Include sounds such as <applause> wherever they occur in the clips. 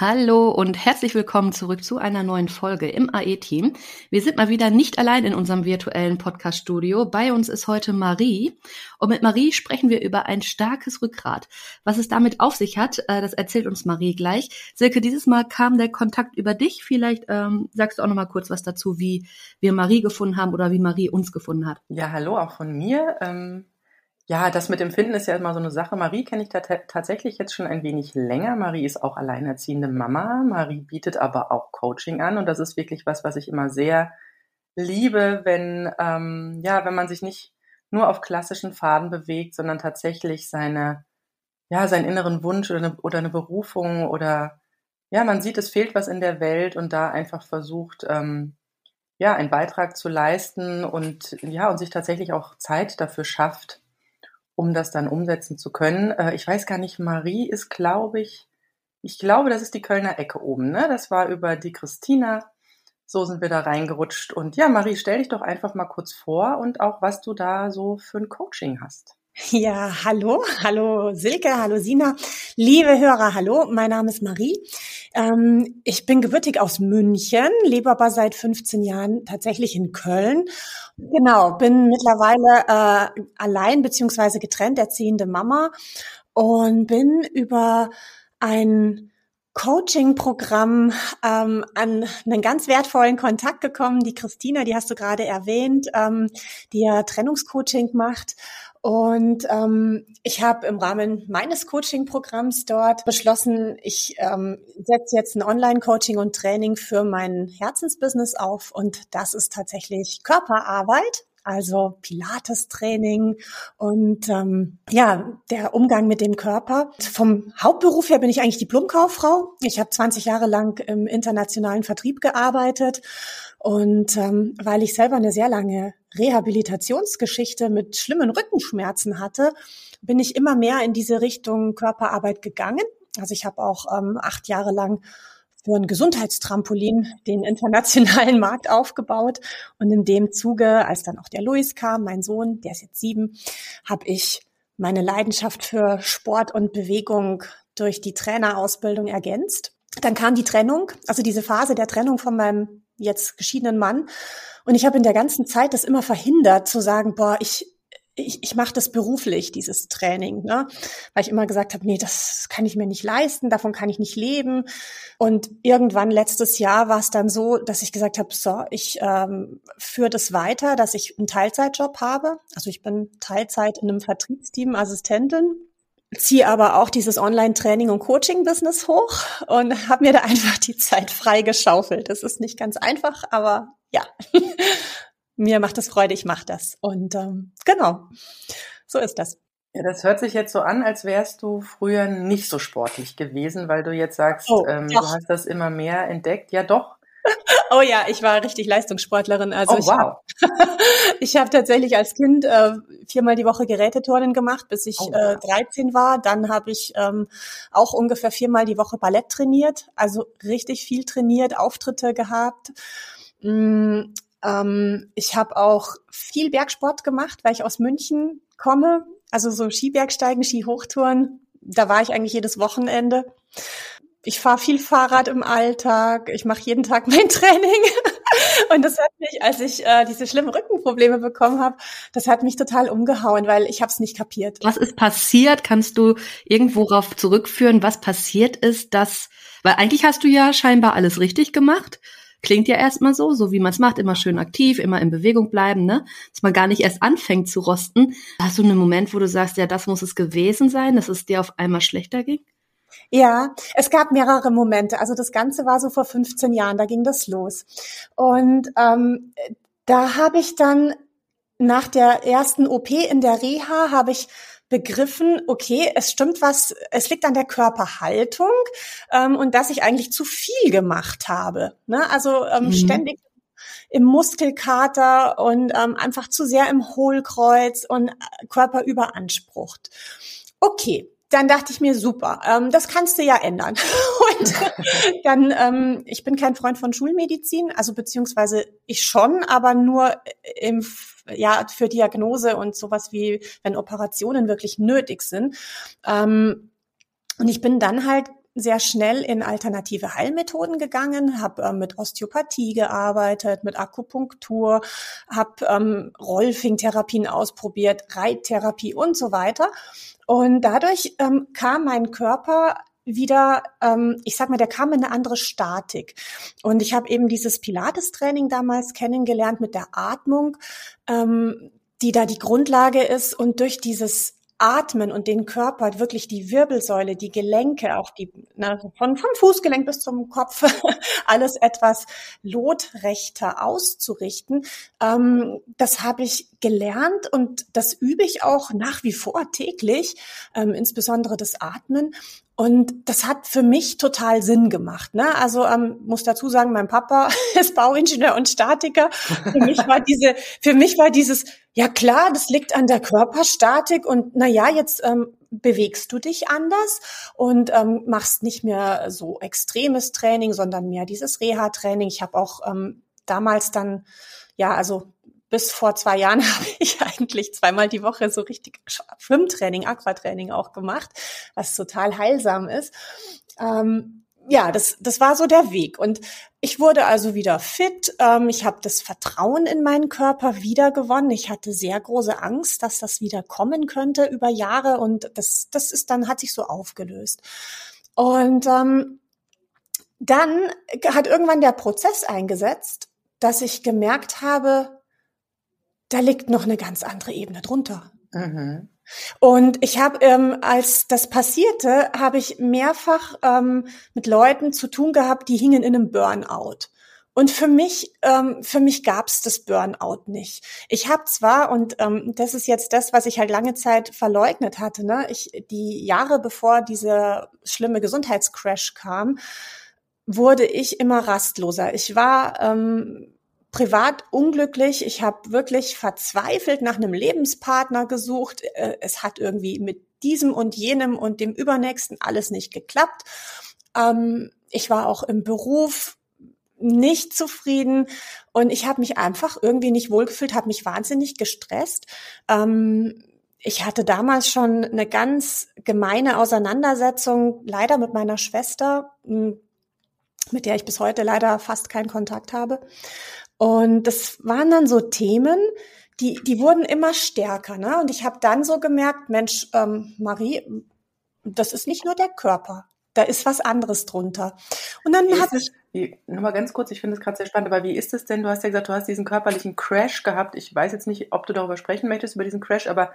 Hallo und herzlich willkommen zurück zu einer neuen Folge im AE-Team. Wir sind mal wieder nicht allein in unserem virtuellen Podcast-Studio. Bei uns ist heute Marie und mit Marie sprechen wir über ein starkes Rückgrat. Was es damit auf sich hat, äh, das erzählt uns Marie gleich. Silke, dieses Mal kam der Kontakt über dich. Vielleicht ähm, sagst du auch noch mal kurz was dazu, wie wir Marie gefunden haben oder wie Marie uns gefunden hat. Ja, hallo auch von mir. Ähm ja, das mit dem Finden ist ja immer so eine Sache. Marie kenne ich tatsächlich jetzt schon ein wenig länger. Marie ist auch alleinerziehende Mama. Marie bietet aber auch Coaching an und das ist wirklich was, was ich immer sehr liebe, wenn ähm, ja, wenn man sich nicht nur auf klassischen Faden bewegt, sondern tatsächlich seine ja seinen inneren Wunsch oder eine, oder eine Berufung oder ja, man sieht, es fehlt was in der Welt und da einfach versucht ähm, ja einen Beitrag zu leisten und ja und sich tatsächlich auch Zeit dafür schafft um das dann umsetzen zu können. Äh, ich weiß gar nicht, Marie ist, glaube ich, ich glaube, das ist die Kölner Ecke oben, ne? Das war über die Christina. So sind wir da reingerutscht. Und ja, Marie, stell dich doch einfach mal kurz vor und auch, was du da so für ein Coaching hast. Ja, hallo, hallo Silke, hallo Sina, liebe Hörer, hallo, mein Name ist Marie. Ähm, ich bin gebürtig aus München, lebe aber seit 15 Jahren tatsächlich in Köln. Genau, bin mittlerweile äh, allein beziehungsweise getrennt erziehende Mama und bin über ein Coaching-Programm ähm, an einen ganz wertvollen Kontakt gekommen. Die Christina, die hast du gerade erwähnt, ähm, die ja Trennungscoaching macht. Und ähm, ich habe im Rahmen meines Coaching-Programms dort beschlossen, ich ähm, setze jetzt ein Online-Coaching und Training für mein Herzensbusiness auf. Und das ist tatsächlich Körperarbeit also Pilates-Training und ähm, ja, der Umgang mit dem Körper. Vom Hauptberuf her bin ich eigentlich Diplomkauffrau. Ich habe 20 Jahre lang im internationalen Vertrieb gearbeitet und ähm, weil ich selber eine sehr lange Rehabilitationsgeschichte mit schlimmen Rückenschmerzen hatte, bin ich immer mehr in diese Richtung Körperarbeit gegangen. Also ich habe auch ähm, acht Jahre lang für ein Gesundheitstrampolin den internationalen <laughs> Markt aufgebaut. Und in dem Zuge, als dann auch der Luis kam, mein Sohn, der ist jetzt sieben, habe ich meine Leidenschaft für Sport und Bewegung durch die Trainerausbildung ergänzt. Dann kam die Trennung, also diese Phase der Trennung von meinem jetzt geschiedenen Mann. Und ich habe in der ganzen Zeit das immer verhindert, zu sagen, boah, ich ich, ich mache das beruflich, dieses Training, ne? weil ich immer gesagt habe, nee, das kann ich mir nicht leisten, davon kann ich nicht leben. Und irgendwann letztes Jahr war es dann so, dass ich gesagt habe, so, ich ähm, führe das weiter, dass ich einen Teilzeitjob habe. Also ich bin Teilzeit in einem Vertriebsteam Assistentin ziehe aber auch dieses Online-Training und Coaching-Business hoch und habe mir da <laughs> einfach die Zeit frei geschaufelt. Das ist nicht ganz einfach, aber ja. <laughs> mir macht es Freude, ich mache das. Und ähm, genau, so ist das. Ja, das hört sich jetzt so an, als wärst du früher nicht so sportlich gewesen, weil du jetzt sagst, oh, ähm, du hast das immer mehr entdeckt. Ja, doch. <laughs> Oh ja, ich war richtig Leistungssportlerin. Also oh, wow. <laughs> ich habe hab tatsächlich als Kind äh, viermal die Woche Geräteturnen gemacht, bis ich oh, äh, 13 war. Dann habe ich ähm, auch ungefähr viermal die Woche Ballett trainiert, also richtig viel trainiert, Auftritte gehabt. Mm, ähm, ich habe auch viel Bergsport gemacht, weil ich aus München komme. Also so Skibergsteigen, Skihochtouren. Da war ich eigentlich jedes Wochenende. Ich fahre viel Fahrrad im Alltag. Ich mache jeden Tag <laughs> mein Training. Und das hat mich, als ich äh, diese schlimmen Rückenprobleme bekommen habe, das hat mich total umgehauen, weil ich habe es nicht kapiert. Was ist passiert? Kannst du irgendwo darauf zurückführen, was passiert ist, dass, weil eigentlich hast du ja scheinbar alles richtig gemacht Klingt ja erstmal so, so wie man es macht, immer schön aktiv, immer in Bewegung bleiben, ne? Dass man gar nicht erst anfängt zu rosten. Hast du einen Moment, wo du sagst, ja, das muss es gewesen sein, dass es dir auf einmal schlechter ging? Ja, es gab mehrere Momente. Also das Ganze war so vor 15 Jahren, da ging das los. Und ähm, da habe ich dann nach der ersten OP in der Reha, habe ich begriffen, okay, es stimmt was, es liegt an der Körperhaltung ähm, und dass ich eigentlich zu viel gemacht habe. Ne? Also ähm, mhm. ständig im Muskelkater und ähm, einfach zu sehr im Hohlkreuz und äh, Körper überansprucht. Okay, dann dachte ich mir, super, ähm, das kannst du ja ändern. <laughs> sind, dann ähm, ich bin kein Freund von Schulmedizin, also beziehungsweise ich schon, aber nur im ja für Diagnose und sowas wie wenn Operationen wirklich nötig sind. Ähm, und ich bin dann halt sehr schnell in alternative Heilmethoden gegangen, habe äh, mit Osteopathie gearbeitet, mit Akupunktur, habe ähm, Rolfing-Therapien ausprobiert, Reittherapie und so weiter. Und dadurch ähm, kam mein Körper wieder, ähm, ich sag mal, der kam in eine andere Statik. Und ich habe eben dieses Pilates-Training damals kennengelernt mit der Atmung, ähm, die da die Grundlage ist. Und durch dieses Atmen und den Körper, wirklich die Wirbelsäule, die Gelenke, auch die na, von, vom Fußgelenk bis zum Kopf, <laughs> alles etwas lotrechter auszurichten. Ähm, das habe ich gelernt und das übe ich auch nach wie vor täglich, ähm, insbesondere das Atmen. Und das hat für mich total Sinn gemacht. Ne? Also ähm, muss dazu sagen, mein Papa <laughs> ist Bauingenieur und Statiker. Für mich war diese, für mich war dieses, ja klar, das liegt an der Körperstatik und na ja, jetzt ähm, bewegst du dich anders und ähm, machst nicht mehr so extremes Training, sondern mehr dieses Reha-Training. Ich habe auch ähm, damals dann, ja, also bis vor zwei Jahren <laughs> habe ich eigentlich zweimal die Woche so richtig Schwimmtraining, Aquatraining auch gemacht, was total heilsam ist. Ähm, ja, das, das war so der Weg. Und ich wurde also wieder fit. Ähm, ich habe das Vertrauen in meinen Körper wiedergewonnen. Ich hatte sehr große Angst, dass das wieder kommen könnte über Jahre. Und das, das ist dann, hat sich so aufgelöst. Und ähm, dann hat irgendwann der Prozess eingesetzt, dass ich gemerkt habe, da liegt noch eine ganz andere Ebene drunter. Mhm. Und ich habe, ähm, als das passierte, habe ich mehrfach ähm, mit Leuten zu tun gehabt, die hingen in einem Burnout. Und für mich, ähm, für mich gab's das Burnout nicht. Ich habe zwar, und ähm, das ist jetzt das, was ich halt lange Zeit verleugnet hatte, ne? ich, die Jahre bevor dieser schlimme Gesundheitscrash kam, wurde ich immer rastloser. Ich war ähm, privat unglücklich. Ich habe wirklich verzweifelt nach einem Lebenspartner gesucht. Äh, es hat irgendwie mit diesem und jenem und dem übernächsten alles nicht geklappt. Ähm, ich war auch im Beruf nicht zufrieden und ich habe mich einfach irgendwie nicht wohlgefühlt, habe mich wahnsinnig gestresst. Ähm, ich hatte damals schon eine ganz gemeine Auseinandersetzung, leider mit meiner Schwester, mit der ich bis heute leider fast keinen Kontakt habe. Und das waren dann so Themen, die, die wurden immer stärker. Ne? Und ich habe dann so gemerkt, Mensch, ähm, Marie, das ist nicht nur der Körper, da ist was anderes drunter. Und dann hat ich nochmal ganz kurz, ich finde es gerade sehr spannend, aber wie ist es denn? Du hast ja gesagt, du hast diesen körperlichen Crash gehabt. Ich weiß jetzt nicht, ob du darüber sprechen möchtest, über diesen Crash, aber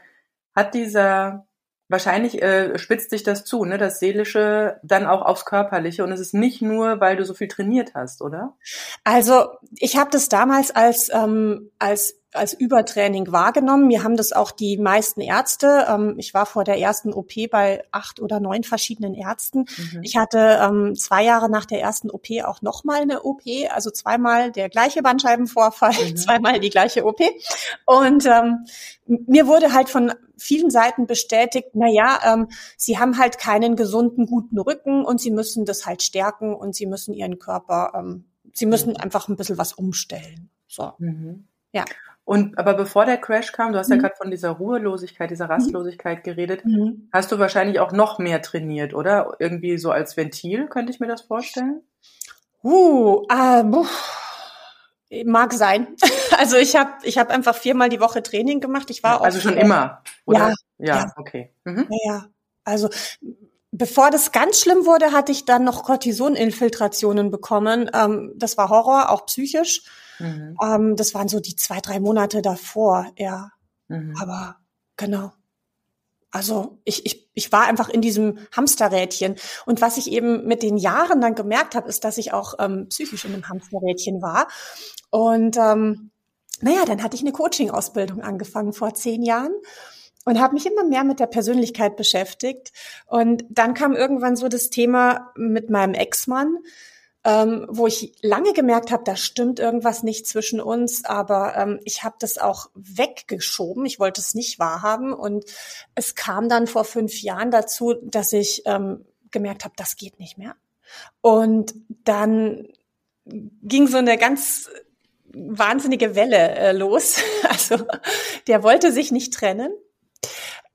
hat dieser wahrscheinlich äh, spitzt sich das zu, ne? Das Seelische dann auch aufs Körperliche. Und es ist nicht nur, weil du so viel trainiert hast, oder? Also ich habe das damals als ähm, als als Übertraining wahrgenommen. Mir haben das auch die meisten Ärzte. Ähm, ich war vor der ersten OP bei acht oder neun verschiedenen Ärzten. Mhm. Ich hatte ähm, zwei Jahre nach der ersten OP auch nochmal eine OP, also zweimal der gleiche Bandscheibenvorfall, mhm. <laughs> zweimal die gleiche OP. Und ähm, mir wurde halt von vielen Seiten bestätigt, na ja, ähm, sie haben halt keinen gesunden, guten Rücken und sie müssen das halt stärken und sie müssen ihren Körper, ähm, sie müssen mhm. einfach ein bisschen was umstellen. So. Mhm. Ja. Und aber bevor der Crash kam, du hast mhm. ja gerade von dieser Ruhelosigkeit, dieser mhm. Rastlosigkeit geredet, mhm. hast du wahrscheinlich auch noch mehr trainiert, oder? Irgendwie so als Ventil, könnte ich mir das vorstellen? Uh, äh, mag sein. <laughs> Also ich habe ich hab einfach viermal die Woche Training gemacht. Ich war also schon immer, oder? Ja, ja, ja. okay. Mhm. Ja, ja. Also bevor das ganz schlimm wurde, hatte ich dann noch Cortisoninfiltrationen bekommen. Ähm, das war Horror, auch psychisch. Mhm. Ähm, das waren so die zwei, drei Monate davor, ja. Mhm. Aber genau. Also ich, ich, ich war einfach in diesem Hamsterrädchen. Und was ich eben mit den Jahren dann gemerkt habe, ist, dass ich auch ähm, psychisch in einem Hamsterrädchen war. Und ähm, naja, dann hatte ich eine Coaching-Ausbildung angefangen vor zehn Jahren und habe mich immer mehr mit der Persönlichkeit beschäftigt. Und dann kam irgendwann so das Thema mit meinem Ex-Mann, ähm, wo ich lange gemerkt habe, da stimmt irgendwas nicht zwischen uns, aber ähm, ich habe das auch weggeschoben. Ich wollte es nicht wahrhaben und es kam dann vor fünf Jahren dazu, dass ich ähm, gemerkt habe, das geht nicht mehr. Und dann ging so eine ganz wahnsinnige Welle äh, los. <laughs> Also der wollte sich nicht trennen.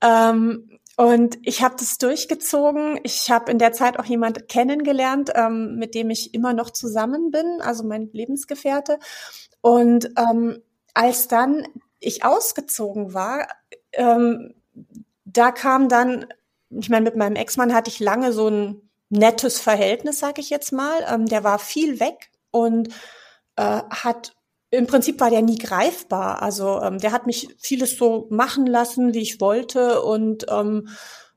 Ähm, und ich habe das durchgezogen. Ich habe in der Zeit auch jemand kennengelernt, ähm, mit dem ich immer noch zusammen bin, also mein Lebensgefährte. Und ähm, als dann ich ausgezogen war, ähm, da kam dann, ich meine, mit meinem Ex-Mann hatte ich lange so ein nettes Verhältnis, sage ich jetzt mal. Ähm, der war viel weg und äh, hat im Prinzip war der nie greifbar. Also ähm, der hat mich vieles so machen lassen, wie ich wollte und ähm,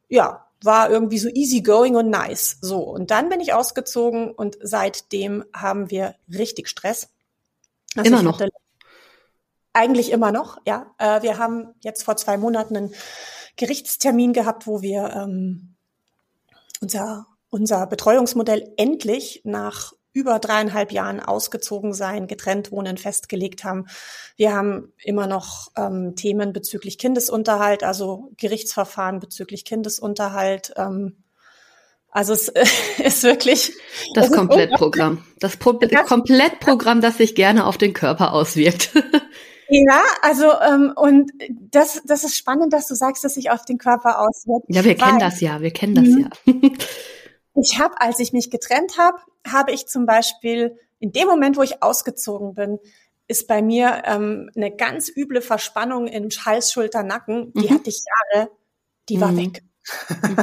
ja, war irgendwie so easy going und nice. So, und dann bin ich ausgezogen und seitdem haben wir richtig Stress. Also immer noch. Eigentlich immer noch, ja. Äh, wir haben jetzt vor zwei Monaten einen Gerichtstermin gehabt, wo wir ähm, unser, unser Betreuungsmodell endlich nach über dreieinhalb Jahren ausgezogen sein, getrennt wohnen festgelegt haben. Wir haben immer noch ähm, Themen bezüglich Kindesunterhalt, also Gerichtsverfahren bezüglich Kindesunterhalt. Ähm, also es <laughs> ist wirklich das Komplettprogramm. Das, Pro das Komplettprogramm, das sich gerne auf den Körper auswirkt. <laughs> Ja, also ähm, und das, das ist spannend, dass du sagst, dass sich auf den Körper auswirkt. Ja, wir kennen das ja, wir kennen das mhm. ja. <laughs> Ich habe, als ich mich getrennt habe, habe ich zum Beispiel in dem Moment, wo ich ausgezogen bin, ist bei mir ähm, eine ganz üble Verspannung im Hals, Schulter, Nacken. Die mhm. hatte ich Jahre, die war mhm. weg.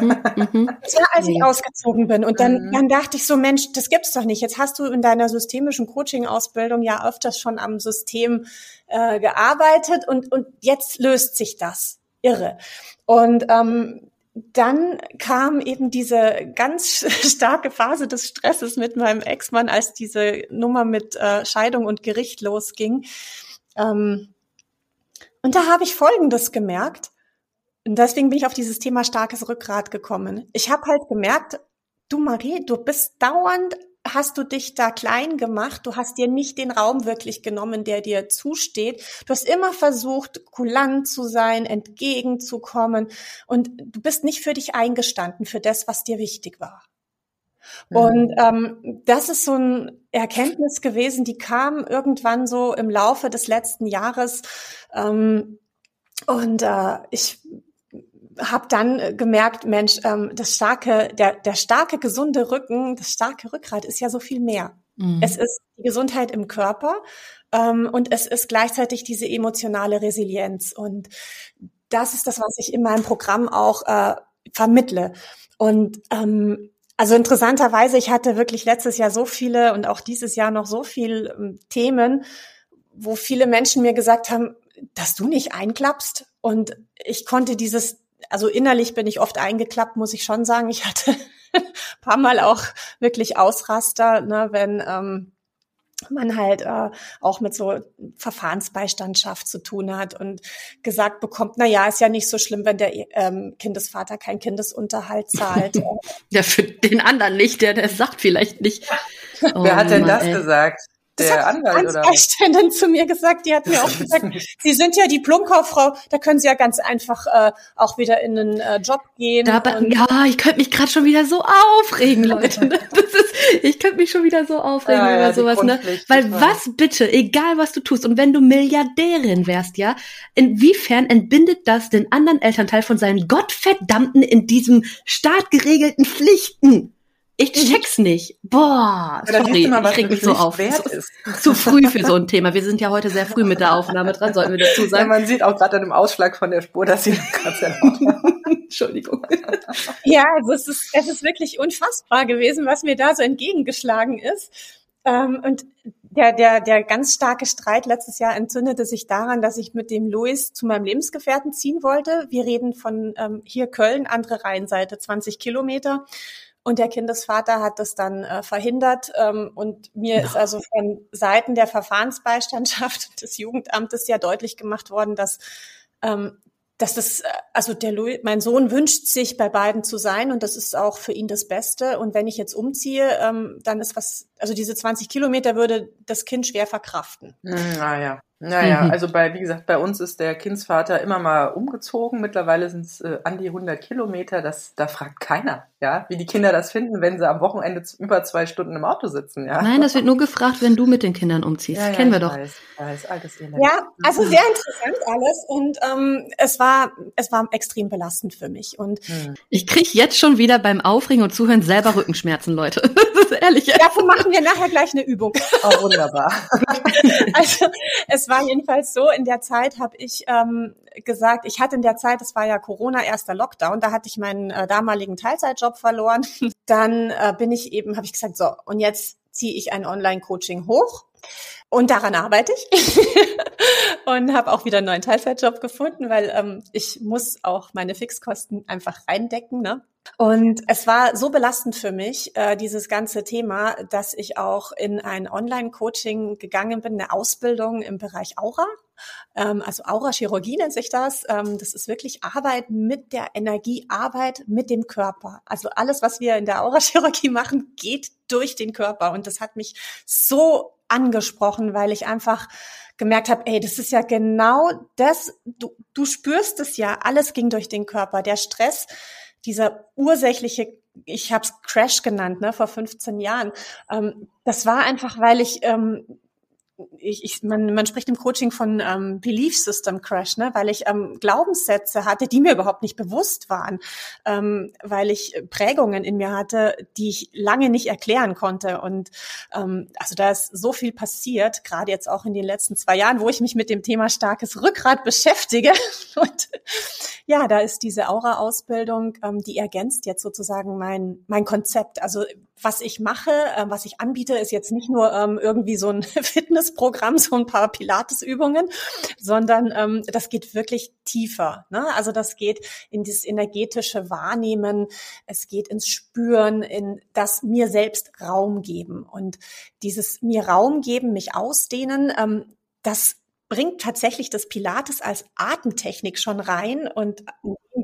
Mhm, mhm. <laughs> das war, als ich ausgezogen bin. Und dann, mhm. dann dachte ich so, Mensch, das gibt's doch nicht. Jetzt hast du in deiner systemischen Coaching-Ausbildung ja öfters schon am System äh, gearbeitet und, und jetzt löst sich das. Irre. Und ähm, dann kam eben diese ganz <laughs> starke Phase des Stresses mit meinem Ex-Mann, als diese Nummer mit äh, Scheidung und Gericht losging. Ähm, und da habe ich Folgendes gemerkt. Und deswegen bin ich auf dieses Thema starkes Rückgrat gekommen. Ich habe halt gemerkt, du Marie, du bist dauernd hast du dich da klein gemacht. Du hast dir nicht den Raum wirklich genommen, der dir zusteht. Du hast immer versucht, kulant zu sein, entgegenzukommen. Und du bist nicht für dich eingestanden, für das, was dir wichtig war. Mhm. Und ähm, das ist so ein Erkenntnis gewesen, die kam irgendwann so im Laufe des letzten Jahres. Ähm, und äh, ich habe dann äh, gemerkt, Mensch, ähm, das starke, der, der starke, gesunde Rücken, das starke Rückgrat ist ja so viel mehr. Mhm. Es ist die Gesundheit im Körper ähm, und es ist gleichzeitig diese emotionale Resilienz. Und das ist das, was ich in meinem Programm auch äh, vermittle. Und ähm, also interessanterweise, ich hatte wirklich letztes Jahr so viele und auch dieses Jahr noch so viele ähm, Themen, wo viele Menschen mir gesagt haben, dass du nicht einklappst. Und ich konnte dieses also innerlich bin ich oft eingeklappt, muss ich schon sagen. Ich hatte ein <laughs> paar Mal auch wirklich Ausraster, ne, wenn ähm, man halt äh, auch mit so Verfahrensbeistandschaft zu tun hat und gesagt bekommt, na ja, ist ja nicht so schlimm, wenn der ähm, Kindesvater kein Kindesunterhalt zahlt. <laughs> ja, für den anderen nicht, der der sagt vielleicht nicht. Oh, Wer hat denn Mann, das ey. gesagt? Das der Anwalt oder was? zu mir gesagt, die hat mir auch <laughs> gesagt, Sie sind ja Diplomkauffrau, da können Sie ja ganz einfach äh, auch wieder in einen äh, Job gehen. Dabei, ja, ich könnte mich gerade schon wieder so aufregen, Leute. <laughs> Das ist, ich könnte mich schon wieder so aufregen ja, über ja, sowas, ne? Weil was bitte, egal was du tust und wenn du Milliardärin wärst, ja, inwiefern entbindet das den anderen Elternteil von seinen gottverdammten in diesem Staat geregelten Pflichten? Ich check's nicht. Boah, ja, sorry, mal, ich reg mich so auf. Wert ist. <laughs> Zu früh für so ein Thema. Wir sind ja heute sehr früh mit der Aufnahme dran, sollten wir dazu sagen. Ja, man sieht auch gerade an dem Ausschlag von der Spur, dass sie <laughs> gerade <laughs> Entschuldigung. Ja, also es ist, es ist wirklich unfassbar gewesen, was mir da so entgegengeschlagen ist. Ähm, und der, der, der ganz starke Streit letztes Jahr entzündete sich daran, dass ich mit dem Louis zu meinem Lebensgefährten ziehen wollte. Wir reden von ähm, hier Köln, andere Rheinseite, 20 Kilometer. Und der Kindesvater hat das dann äh, verhindert. Ähm, und mir ja. ist also von Seiten der Verfahrensbeistandschaft <laughs> des Jugendamtes ja deutlich gemacht worden, dass ähm, dass das, äh, also der Louis, mein Sohn wünscht sich bei beiden zu sein und das ist auch für ihn das Beste. Und wenn ich jetzt umziehe, ähm, dann ist was, also diese 20 Kilometer würde das Kind schwer verkraften. Hm, ah ja. Naja, mhm. also bei, wie gesagt, bei uns ist der Kindsvater immer mal umgezogen. Mittlerweile sind es äh, an die 100 Kilometer. Das, da fragt keiner, ja, wie die Kinder das finden, wenn sie am Wochenende über zwei Stunden im Auto sitzen, ja. Nein, das wird nur gefragt, wenn du mit den Kindern umziehst. Ja, ja, Kennen wir doch. Weiß, weiß, altes Elend. Ja, also sehr interessant alles und ähm, es war, es war extrem belastend für mich und hm. ich kriege jetzt schon wieder beim Aufregen und Zuhören selber Rückenschmerzen, Leute. <laughs> das ist ehrlich. <laughs> Davon machen wir nachher gleich eine Übung. <laughs> Oh, wunderbar. <laughs> also es war jedenfalls so, in der Zeit habe ich ähm, gesagt, ich hatte in der Zeit, das war ja Corona, erster Lockdown, da hatte ich meinen äh, damaligen Teilzeitjob verloren. Dann äh, bin ich eben, habe ich gesagt, so, und jetzt ziehe ich ein Online-Coaching hoch. Und daran arbeite ich und habe auch wieder einen neuen Teilzeitjob gefunden, weil ähm, ich muss auch meine Fixkosten einfach reindecken. Ne? Und es war so belastend für mich, äh, dieses ganze Thema, dass ich auch in ein Online-Coaching gegangen bin, eine Ausbildung im Bereich Aura. Ähm, also Aura-Chirurgie nennt sich das. Ähm, das ist wirklich Arbeit mit der Energie, Arbeit mit dem Körper. Also alles, was wir in der Aura-Chirurgie <laughs> machen, geht durch den Körper. Und das hat mich so angesprochen, weil ich einfach gemerkt habe, ey, das ist ja genau das, du, du spürst es ja, alles ging durch den Körper. Der Stress, dieser ursächliche, ich habe es Crash genannt, ne, vor 15 Jahren, ähm, das war einfach, weil ich ähm, ich, ich, man, man spricht im Coaching von ähm, Belief System Crash, ne? weil ich ähm, Glaubenssätze hatte, die mir überhaupt nicht bewusst waren, ähm, weil ich Prägungen in mir hatte, die ich lange nicht erklären konnte. Und ähm, also da ist so viel passiert, gerade jetzt auch in den letzten zwei Jahren, wo ich mich mit dem Thema starkes Rückgrat beschäftige. <laughs> Und ja, da ist diese Aura-Ausbildung, ähm, die ergänzt jetzt sozusagen mein, mein Konzept. Also was ich mache, äh, was ich anbiete, ist jetzt nicht nur ähm, irgendwie so ein <laughs> Fitnessprogramm, so ein paar Pilatesübungen, sondern ähm, das geht wirklich tiefer. Ne? Also das geht in das energetische Wahrnehmen, es geht ins Spüren, in das mir selbst Raum geben. Und dieses mir Raum geben, mich ausdehnen, ähm, das bringt tatsächlich das Pilates als Atemtechnik schon rein und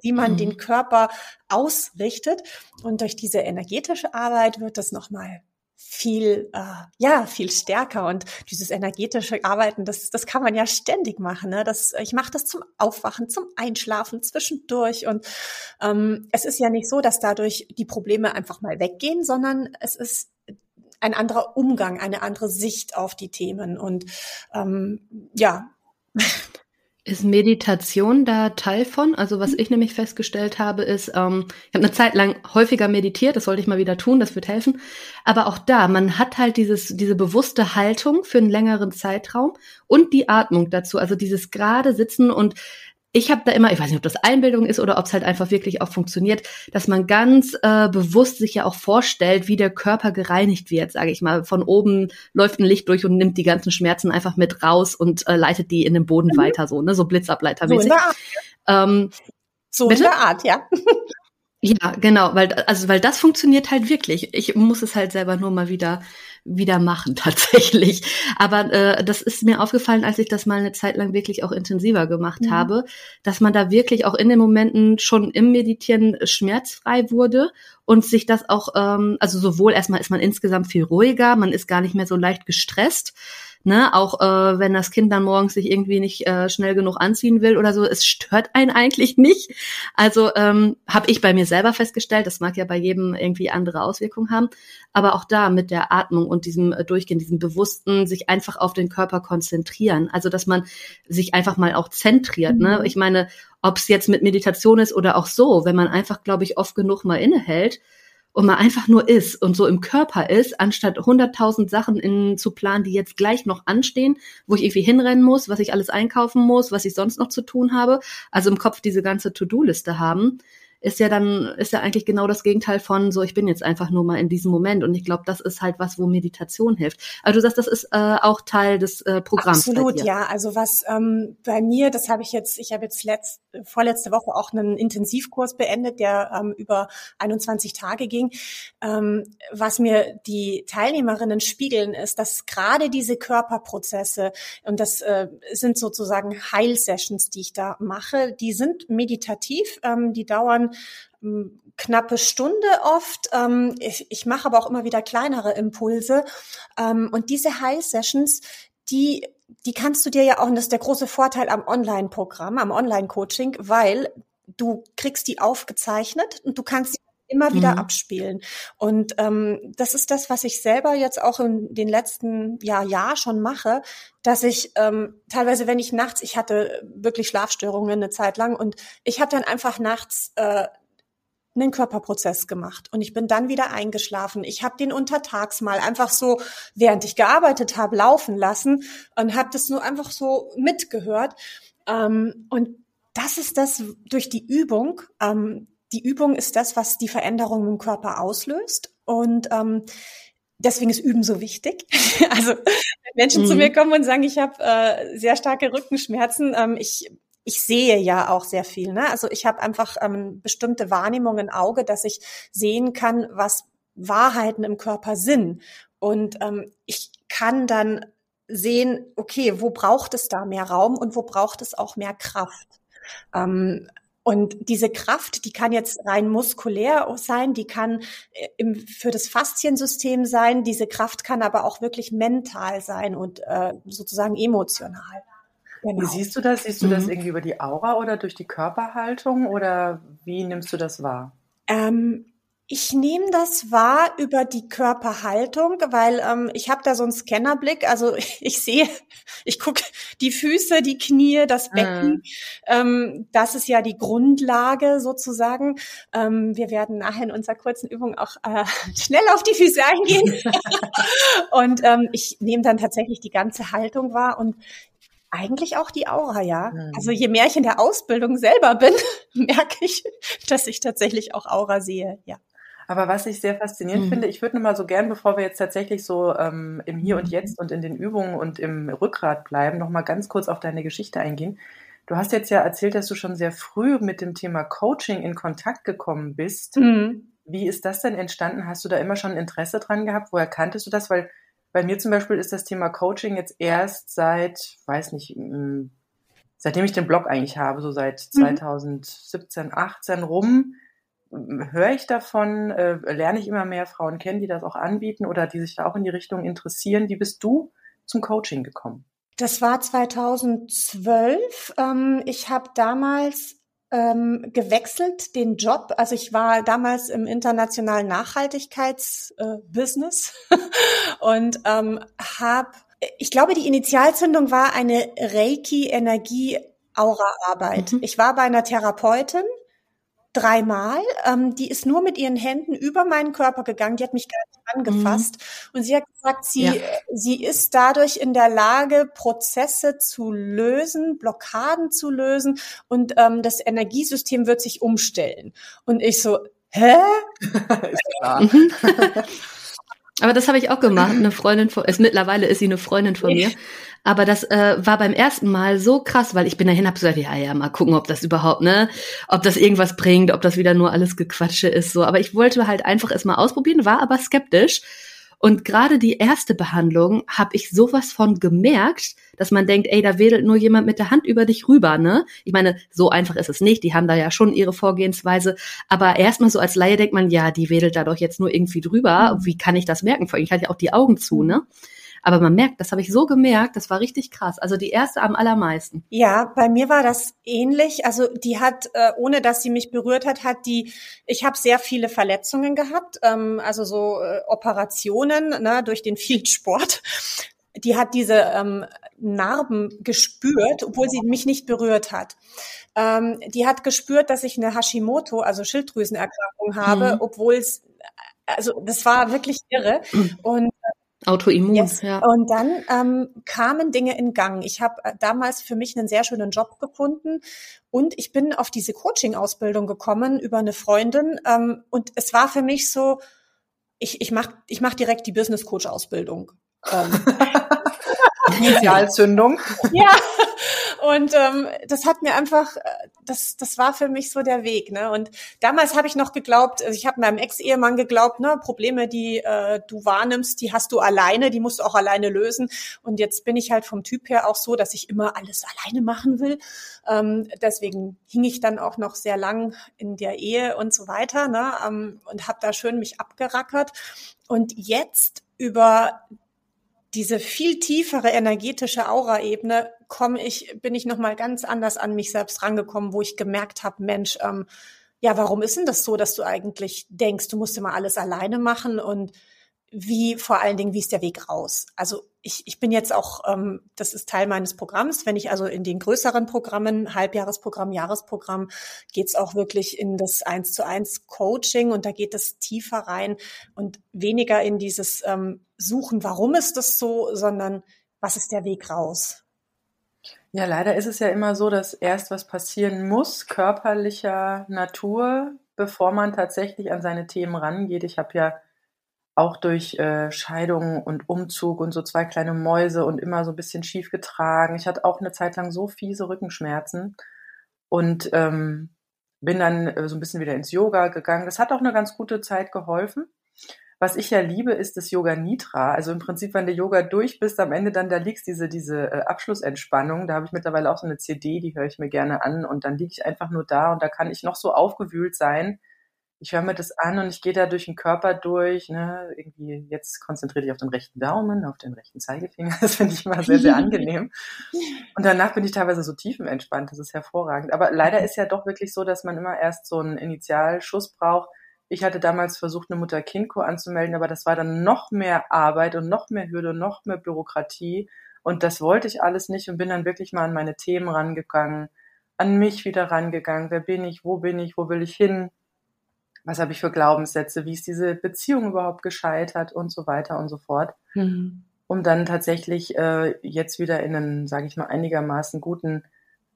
wie man mhm. den Körper ausrichtet. Und durch diese energetische Arbeit wird das nochmal viel, äh, ja, viel stärker. Und dieses energetische Arbeiten, das, das kann man ja ständig machen. Ne? Das, ich mache das zum Aufwachen, zum Einschlafen, zwischendurch. Und ähm, es ist ja nicht so, dass dadurch die Probleme einfach mal weggehen, sondern es ist ein anderer Umgang, eine andere Sicht auf die Themen. Und ähm, ja. <laughs> Ist Meditation da Teil von? Also was ich nämlich festgestellt habe, ist, ähm, ich habe eine Zeit lang häufiger meditiert, das sollte ich mal wieder tun, das wird helfen. Aber auch da, man hat halt dieses, diese bewusste Haltung für einen längeren Zeitraum und die Atmung dazu, also dieses gerade Sitzen und ich habe da immer, ich weiß nicht, ob das Einbildung ist oder ob es halt einfach wirklich auch funktioniert, dass man ganz äh, bewusst sich ja auch vorstellt, wie der Körper gereinigt wird, sage ich mal. Von oben läuft ein Licht durch und nimmt die ganzen Schmerzen einfach mit raus und äh, leitet die in den Boden mhm. weiter, so, ne, so Blitzableitermäßig. So in der Art, ähm, so in der Art, ja. Ja, genau, weil also weil das funktioniert halt wirklich. Ich muss es halt selber nur mal wieder wieder machen <laughs> tatsächlich. Aber äh, das ist mir aufgefallen, als ich das mal eine Zeit lang wirklich auch intensiver gemacht mhm. habe, dass man da wirklich auch in den Momenten schon im Meditieren schmerzfrei wurde und sich das auch, ähm, also sowohl erstmal ist man insgesamt viel ruhiger, man ist gar nicht mehr so leicht gestresst Ne, auch äh, wenn das Kind dann morgens sich irgendwie nicht äh, schnell genug anziehen will oder so, es stört einen eigentlich nicht. Also ähm, habe ich bei mir selber festgestellt, das mag ja bei jedem irgendwie andere Auswirkungen haben, aber auch da mit der Atmung und diesem äh, Durchgehen, diesem bewussten, sich einfach auf den Körper konzentrieren. Also dass man sich einfach mal auch zentriert. Ne? Mhm. Ne? Ich meine, ob es jetzt mit Meditation ist oder auch so, wenn man einfach, glaube ich, oft genug mal innehält und man einfach nur ist und so im Körper ist, anstatt 100.000 Sachen in, zu planen, die jetzt gleich noch anstehen, wo ich irgendwie hinrennen muss, was ich alles einkaufen muss, was ich sonst noch zu tun habe. Also im Kopf diese ganze To-Do-Liste haben ist ja dann, ist ja eigentlich genau das Gegenteil von so, ich bin jetzt einfach nur mal in diesem Moment. Und ich glaube, das ist halt was, wo Meditation hilft. Also du sagst, das ist äh, auch Teil des äh, Programms. Absolut, ja. Also was ähm, bei mir, das habe ich jetzt, ich habe jetzt letzt, vorletzte Woche auch einen Intensivkurs beendet, der ähm, über 21 Tage ging. Ähm, was mir die Teilnehmerinnen spiegeln, ist, dass gerade diese Körperprozesse, und das äh, sind sozusagen Heilsessions, die ich da mache, die sind meditativ, ähm, die dauern knappe Stunde oft. Ähm, ich, ich mache aber auch immer wieder kleinere Impulse. Ähm, und diese High Sessions, die die kannst du dir ja auch, und das ist der große Vorteil am Online-Programm, am Online-Coaching, weil du kriegst die aufgezeichnet und du kannst sie immer wieder mhm. abspielen. Und ähm, das ist das, was ich selber jetzt auch in den letzten ja, Jahr schon mache, dass ich ähm, teilweise, wenn ich nachts, ich hatte wirklich Schlafstörungen eine Zeit lang und ich habe dann einfach nachts äh, einen Körperprozess gemacht und ich bin dann wieder eingeschlafen. Ich habe den untertags mal einfach so, während ich gearbeitet habe, laufen lassen und habe das nur einfach so mitgehört. Ähm, und das ist das durch die Übung. Ähm, die Übung ist das, was die Veränderung im Körper auslöst. Und ähm, deswegen ist Üben so wichtig. <laughs> also wenn Menschen mhm. zu mir kommen und sagen, ich habe äh, sehr starke Rückenschmerzen, ähm, ich ich sehe ja auch sehr viel. Ne? Also ich habe einfach ähm, bestimmte Wahrnehmungen im Auge, dass ich sehen kann, was Wahrheiten im Körper sind. Und ähm, ich kann dann sehen, okay, wo braucht es da mehr Raum und wo braucht es auch mehr Kraft. Ähm, und diese Kraft, die kann jetzt rein muskulär sein, die kann äh, im, für das Fasziensystem sein, diese Kraft kann aber auch wirklich mental sein und äh, sozusagen emotional. Genau. Wie siehst du das? Siehst du mhm. das irgendwie über die Aura oder durch die Körperhaltung oder wie nimmst du das wahr? Ähm, ich nehme das wahr über die Körperhaltung, weil ähm, ich habe da so einen Scannerblick. Also <laughs> ich sehe, ich gucke die Füße, die Knie, das Becken. Mhm. Ähm, das ist ja die Grundlage sozusagen. Ähm, wir werden nachher in unserer kurzen Übung auch äh, <laughs> schnell auf die Füße eingehen. <laughs> und ähm, ich nehme dann tatsächlich die ganze Haltung wahr und eigentlich auch die Aura, ja. Mhm. Also je mehr ich in der Ausbildung selber bin, merke ich, dass ich tatsächlich auch Aura sehe, ja. Aber was ich sehr faszinierend mhm. finde, ich würde nur mal so gern, bevor wir jetzt tatsächlich so ähm, im Hier und Jetzt und in den Übungen und im Rückgrat bleiben, noch mal ganz kurz auf deine Geschichte eingehen. Du hast jetzt ja erzählt, dass du schon sehr früh mit dem Thema Coaching in Kontakt gekommen bist. Mhm. Wie ist das denn entstanden? Hast du da immer schon Interesse dran gehabt? Woher kanntest du das? Weil bei mir zum Beispiel ist das Thema Coaching jetzt erst seit, weiß nicht, seitdem ich den Blog eigentlich habe, so seit 2017, mhm. 18 rum, höre ich davon, äh, lerne ich immer mehr Frauen kennen, die das auch anbieten oder die sich da auch in die Richtung interessieren. Wie bist du zum Coaching gekommen? Das war 2012. Ähm, ich habe damals ähm, gewechselt den Job. Also ich war damals im internationalen Nachhaltigkeitsbusiness äh, <laughs> und ähm, habe, ich glaube, die Initialzündung war eine Reiki-Energie-Aura-Arbeit. Mhm. Ich war bei einer Therapeutin dreimal. Ähm, die ist nur mit ihren Händen über meinen Körper gegangen. Die hat mich gar nicht angefasst. Mhm. Und sie hat gesagt, sie, ja. sie ist dadurch in der Lage, Prozesse zu lösen, Blockaden zu lösen und ähm, das Energiesystem wird sich umstellen. Und ich so, hä? <laughs> ist klar. Mhm. <laughs> Aber das habe ich auch gemacht. Eine Freundin von, ist mittlerweile ist sie eine Freundin von mir. Aber das äh, war beim ersten Mal so krass, weil ich bin dahin, hab gesagt, ja, ja, mal gucken, ob das überhaupt, ne, ob das irgendwas bringt, ob das wieder nur alles Gequatsche ist, so. Aber ich wollte halt einfach es mal ausprobieren, war aber skeptisch. Und gerade die erste Behandlung habe ich sowas von gemerkt, dass man denkt, ey, da wedelt nur jemand mit der Hand über dich rüber, ne? Ich meine, so einfach ist es nicht. Die haben da ja schon ihre Vorgehensweise. Aber erstmal so als Laie denkt man, ja, die wedelt da doch jetzt nur irgendwie drüber. Wie kann ich das merken? Vor allem, ich hatte ja auch die Augen zu, ne? Aber man merkt, das habe ich so gemerkt, das war richtig krass. Also die erste am allermeisten. Ja, bei mir war das ähnlich. Also die hat, äh, ohne dass sie mich berührt hat, hat die, ich habe sehr viele Verletzungen gehabt, ähm, also so äh, Operationen ne, durch den vielen <laughs> Sport. Die hat diese ähm, Narben gespürt, obwohl sie mich nicht berührt hat. Ähm, die hat gespürt, dass ich eine Hashimoto, also Schilddrüsenerkrankung habe, mhm. obwohl es also das war wirklich irre. <clears throat> Und Autoimmun, yes. ja. Und dann ähm, kamen Dinge in Gang. Ich habe äh, damals für mich einen sehr schönen Job gefunden und ich bin auf diese Coaching-Ausbildung gekommen über eine Freundin. Ähm, und es war für mich so, ich, ich mache ich mach direkt die Business Coach-Ausbildung. Ähm, <laughs> Initialzündung. ja, und ähm, das hat mir einfach, äh, das, das war für mich so der Weg. Ne? Und damals habe ich noch geglaubt, also ich habe meinem Ex-Ehemann geglaubt, ne, Probleme, die äh, du wahrnimmst, die hast du alleine, die musst du auch alleine lösen. Und jetzt bin ich halt vom Typ her auch so, dass ich immer alles alleine machen will. Ähm, deswegen hing ich dann auch noch sehr lang in der Ehe und so weiter ne? ähm, und habe da schön mich abgerackert. Und jetzt über diese viel tiefere energetische Aura-Ebene komme ich, bin ich nochmal ganz anders an mich selbst rangekommen, wo ich gemerkt habe, Mensch, ähm, ja, warum ist denn das so, dass du eigentlich denkst, du musst immer alles alleine machen? Und wie vor allen Dingen, wie ist der Weg raus? Also ich, ich bin jetzt auch, ähm, das ist Teil meines Programms, wenn ich also in den größeren Programmen, Halbjahresprogramm, Jahresprogramm, geht's auch wirklich in das eins zu eins Coaching und da geht es tiefer rein und weniger in dieses ähm, Suchen, warum ist das so, sondern was ist der Weg raus? Ja, leider ist es ja immer so, dass erst was passieren muss, körperlicher Natur, bevor man tatsächlich an seine Themen rangeht. Ich habe ja auch durch äh, Scheidung und Umzug und so zwei kleine Mäuse und immer so ein bisschen schief getragen. Ich hatte auch eine Zeit lang so fiese Rückenschmerzen und ähm, bin dann äh, so ein bisschen wieder ins Yoga gegangen. Das hat auch eine ganz gute Zeit geholfen. Was ich ja liebe, ist das Yoga Nitra. Also im Prinzip, wenn du Yoga durch bist, am Ende dann da liegst diese diese äh, Abschlussentspannung. Da habe ich mittlerweile auch so eine CD, die höre ich mir gerne an und dann liege ich einfach nur da und da kann ich noch so aufgewühlt sein ich höre mir das an und ich gehe da durch den Körper durch. Ne? Irgendwie jetzt konzentriere dich auf den rechten Daumen, auf den rechten Zeigefinger. <laughs> Das finde ich immer sehr, sehr angenehm. Und danach bin ich teilweise so tiefenentspannt. Das ist hervorragend. Aber leider ist ja doch wirklich so, dass man immer erst so einen Initialschuss braucht. Ich hatte damals versucht, eine Mutter-Kind-Co anzumelden, aber das war dann noch mehr Arbeit und noch mehr Hürde und noch mehr Bürokratie. Und das wollte ich alles nicht und bin dann wirklich mal an meine Themen rangegangen, an mich wieder rangegangen. Wer bin ich? Wo bin ich? Wo will ich hin? Was habe ich für Glaubenssätze, wie ist diese Beziehung überhaupt gescheitert und so weiter und so fort. Mhm. Um dann tatsächlich äh, jetzt wieder in einen, sage ich mal, einigermaßen guten,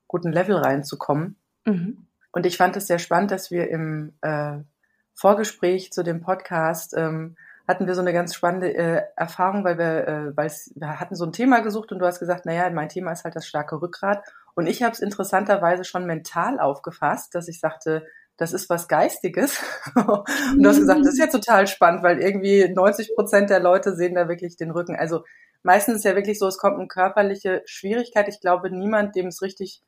guten Level reinzukommen. Mhm. Und ich fand es sehr spannend, dass wir im äh, Vorgespräch zu dem Podcast ähm, hatten wir so eine ganz spannende äh, Erfahrung, weil wir, äh, weil wir hatten so ein Thema gesucht und du hast gesagt, naja, mein Thema ist halt das starke Rückgrat. Und ich habe es interessanterweise schon mental aufgefasst, dass ich sagte, das ist was Geistiges. <laughs> und du hast gesagt, das ist ja total spannend, weil irgendwie 90 Prozent der Leute sehen da wirklich den Rücken. Also meistens ist ja wirklich so, es kommt eine körperliche Schwierigkeit. Ich glaube, niemand, dem es richtig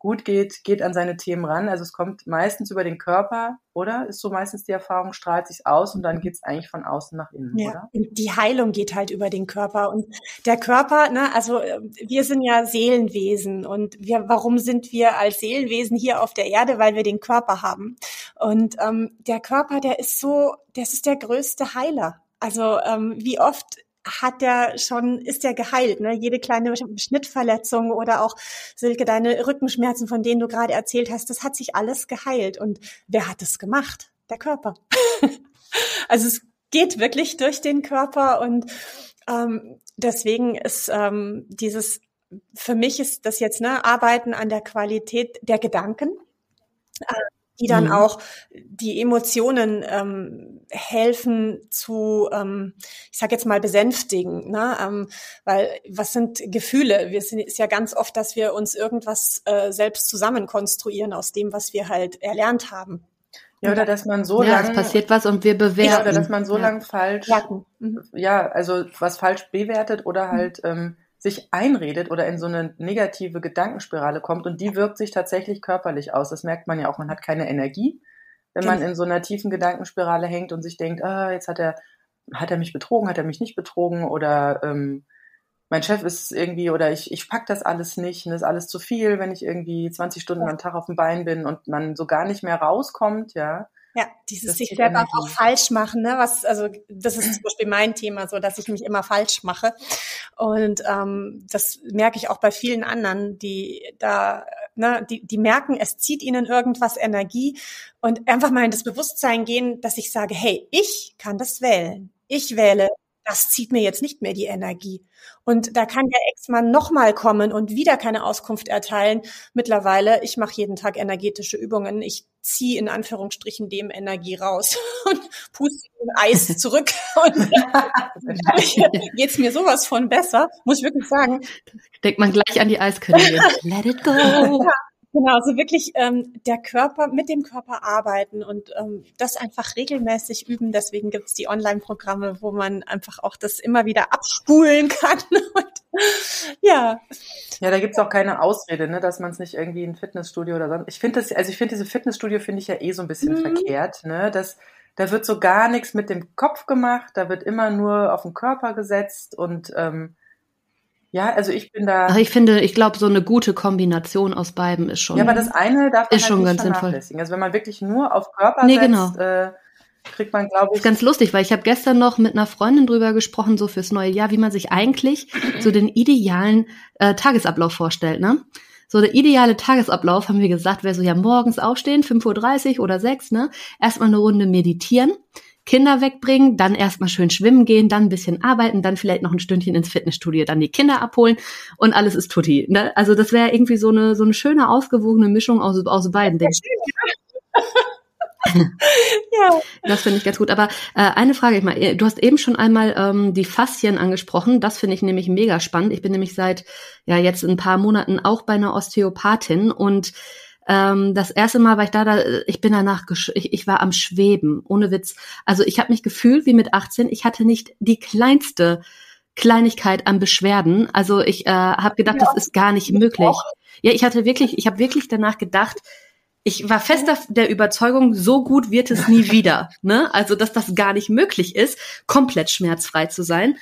gut geht, geht an seine Themen ran. Also es kommt meistens über den Körper, oder? Ist so meistens die Erfahrung, strahlt sich aus und dann geht es eigentlich von außen nach innen, ja. oder? Die Heilung geht halt über den Körper. Und der Körper, ne, also äh, wir sind ja Seelenwesen und wir, warum sind wir als Seelenwesen hier auf der Erde? Weil wir den Körper haben. Und ähm, der Körper, der ist so, das ist der größte Heiler. Also ähm, wie oft hat der schon, ist der geheilt, ne? Jede kleine Schnittverletzung oder auch, Silke, deine Rückenschmerzen, von denen du gerade erzählt hast, das hat sich alles geheilt. Und wer hat es gemacht? Der Körper. <laughs> also es geht wirklich durch den Körper und ähm, deswegen ist ähm, dieses, für mich ist das jetzt, ne, Arbeiten an der Qualität der Gedanken. Äh, die dann mhm. auch die Emotionen ähm, helfen zu, ähm, ich sage jetzt mal, besänftigen. Ne? Ähm, weil was sind Gefühle? Wir sind ist ja ganz oft, dass wir uns irgendwas äh, selbst zusammen konstruieren aus dem, was wir halt erlernt haben. Ja, oder dass man so ja, lange. es passiert was und wir bewerten. Ja, oder dass man so ja. lang falsch, mhm. ja, also was falsch bewertet oder mhm. halt ähm, sich einredet oder in so eine negative Gedankenspirale kommt und die wirkt sich tatsächlich körperlich aus. Das merkt man ja auch. Man hat keine Energie, wenn man in so einer tiefen Gedankenspirale hängt und sich denkt, ah, jetzt hat er, hat er mich betrogen, hat er mich nicht betrogen oder ähm, mein Chef ist irgendwie oder ich, ich pack das alles nicht und das ist alles zu viel, wenn ich irgendwie 20 Stunden am Tag auf dem Bein bin und man so gar nicht mehr rauskommt, ja. Ja, dieses sich selber auch falsch machen, ne? Was, also das ist <clears throat> zum Beispiel mein Thema, so dass ich mich immer falsch mache. Und ähm, das merke ich auch bei vielen anderen, die da, ne, die, die merken, es zieht ihnen irgendwas Energie und einfach mal in das Bewusstsein gehen, dass ich sage, hey, ich kann das wählen. Ich wähle das zieht mir jetzt nicht mehr die Energie. Und da kann der Ex-Mann nochmal kommen und wieder keine Auskunft erteilen. Mittlerweile, ich mache jeden Tag energetische Übungen. Ich ziehe in Anführungsstrichen dem Energie raus <laughs> und puste Eis zurück. <laughs> Und geht's mir sowas von besser, muss ich wirklich sagen. Denkt man gleich an die Eiskönigin. <laughs> Let it go. Genau, also wirklich ähm, der Körper, mit dem Körper arbeiten und ähm, das einfach regelmäßig üben. Deswegen gibt's die Online-Programme, wo man einfach auch das immer wieder abspulen kann. <laughs> Und, ja. Ja, da gibt's auch keine Ausrede, ne, dass man es nicht irgendwie in Fitnessstudio oder sonst. Ich finde das, also ich finde diese Fitnessstudio finde ich ja eh so ein bisschen mhm. verkehrt, ne? Das da wird so gar nichts mit dem Kopf gemacht, da wird immer nur auf den Körper gesetzt und ähm, ja, also ich bin da. Ach, ich finde, ich glaube, so eine gute Kombination aus beiden ist schon. Ja, aber das eine darf man ist halt schon ganz sinnvoll. Also wenn man wirklich nur auf Körper Nee, setzt, genau. äh, kriegt man, glaube Das ich, ist ganz lustig, weil ich habe gestern noch mit einer Freundin drüber gesprochen, so fürs neue Jahr, wie man sich eigentlich so den idealen äh, Tagesablauf vorstellt, ne? So der ideale Tagesablauf, haben wir gesagt, wäre so ja morgens aufstehen, 5.30 Uhr oder 6, ne? Erstmal eine Runde meditieren, Kinder wegbringen, dann erstmal schön schwimmen gehen, dann ein bisschen arbeiten, dann vielleicht noch ein Stündchen ins Fitnessstudio, dann die Kinder abholen und alles ist tutti. Ne? Also das wäre irgendwie so eine so eine schöne ausgewogene Mischung aus aus beiden Dingen. Ja. <laughs> Das finde ich ganz gut. Aber äh, eine Frage, ich mal, du hast eben schon einmal ähm, die Faszien angesprochen. Das finde ich nämlich mega spannend. Ich bin nämlich seit ja jetzt ein paar Monaten auch bei einer Osteopathin und ähm, das erste Mal war ich da, da ich bin danach, ich, ich war am Schweben, ohne Witz. Also ich habe mich gefühlt wie mit 18. Ich hatte nicht die kleinste Kleinigkeit an Beschwerden. Also ich äh, habe gedacht, Ja. das ist gar nicht möglich. Ja, ich hatte wirklich, ich habe wirklich danach gedacht, ich war fest der- der Überzeugung, so gut wird es nie wieder. Ne? Also, dass das gar nicht möglich ist, komplett schmerzfrei zu sein.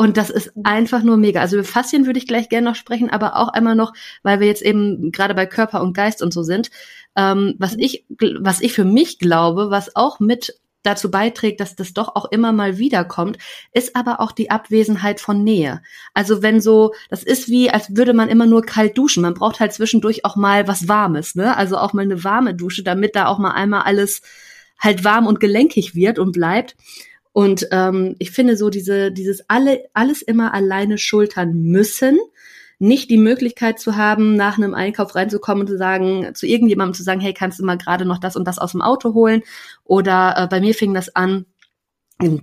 Und das ist einfach nur mega. Also über Faszien würde ich gleich gerne noch sprechen, aber auch einmal noch, weil wir jetzt eben gerade bei Körper und Geist und so sind, ähm, was ich, was ich für mich glaube, was auch mit dazu beiträgt, dass das doch auch immer mal wiederkommt, ist aber auch die Abwesenheit von Nähe. Also wenn so, das ist wie, als würde man immer nur kalt duschen. Man braucht halt zwischendurch auch mal was Warmes, ne? Also auch mal eine warme Dusche, damit da auch mal einmal alles halt warm und gelenkig wird und bleibt. Und ähm, ich finde so diese, dieses alle, alles immer alleine schultern müssen, nicht die Möglichkeit zu haben, nach einem Einkauf reinzukommen und zu sagen, zu irgendjemandem zu sagen, hey, kannst du mal gerade noch das und das aus dem Auto holen? Oder äh, bei mir fing das an,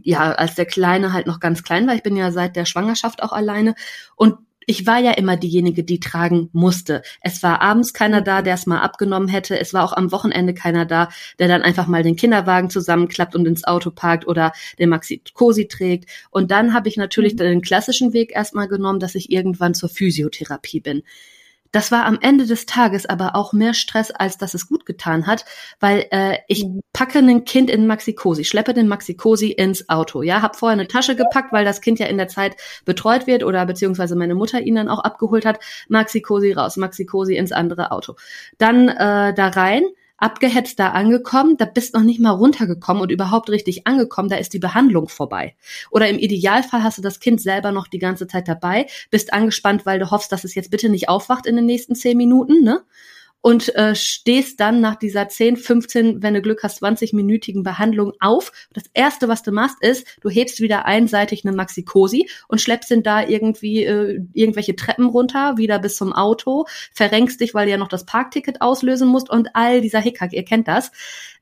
ja, als der Kleine halt noch ganz klein war. Ich bin ja seit der Schwangerschaft auch alleine. Und ich war ja immer diejenige, die tragen musste. Es war abends keiner da, der es mal abgenommen hätte. Es war auch am Wochenende keiner da, der dann einfach mal den Kinderwagen zusammenklappt und ins Auto parkt oder den Maxi Cosi trägt. Und dann habe ich natürlich Mhm. den klassischen Weg erstmal genommen, dass ich irgendwann zur Physiotherapie bin. Das war am Ende des Tages aber auch mehr Stress, als dass es gut getan hat, weil äh, ich Mhm. packe ein Kind in Maxi-Cosi, schleppe den Maxi-Cosi ins Auto. Ja, habe vorher eine Tasche gepackt, weil das Kind ja in der Zeit betreut wird oder beziehungsweise meine Mutter ihn dann auch abgeholt hat. Maxi-Cosi raus, Maxi-Cosi ins andere Auto. Dann äh, da rein, abgehetzt da angekommen, da bist noch nicht mal runtergekommen und überhaupt richtig angekommen, da ist die Behandlung vorbei. Oder im Idealfall hast du das Kind selber noch die ganze Zeit dabei, bist angespannt, weil du hoffst, dass es jetzt bitte nicht aufwacht in den nächsten zehn Minuten, ne? Und äh, stehst dann nach dieser 10, 15, wenn du Glück hast, 20-minütigen Behandlung auf. Das erste, was du machst, ist, du hebst wieder einseitig eine Maxi-Cosi und schleppst ihn da irgendwie äh, irgendwelche Treppen runter, wieder bis zum Auto, verrenkst dich, weil du ja noch das Parkticket auslösen musst und all dieser Hickhack, ihr kennt das.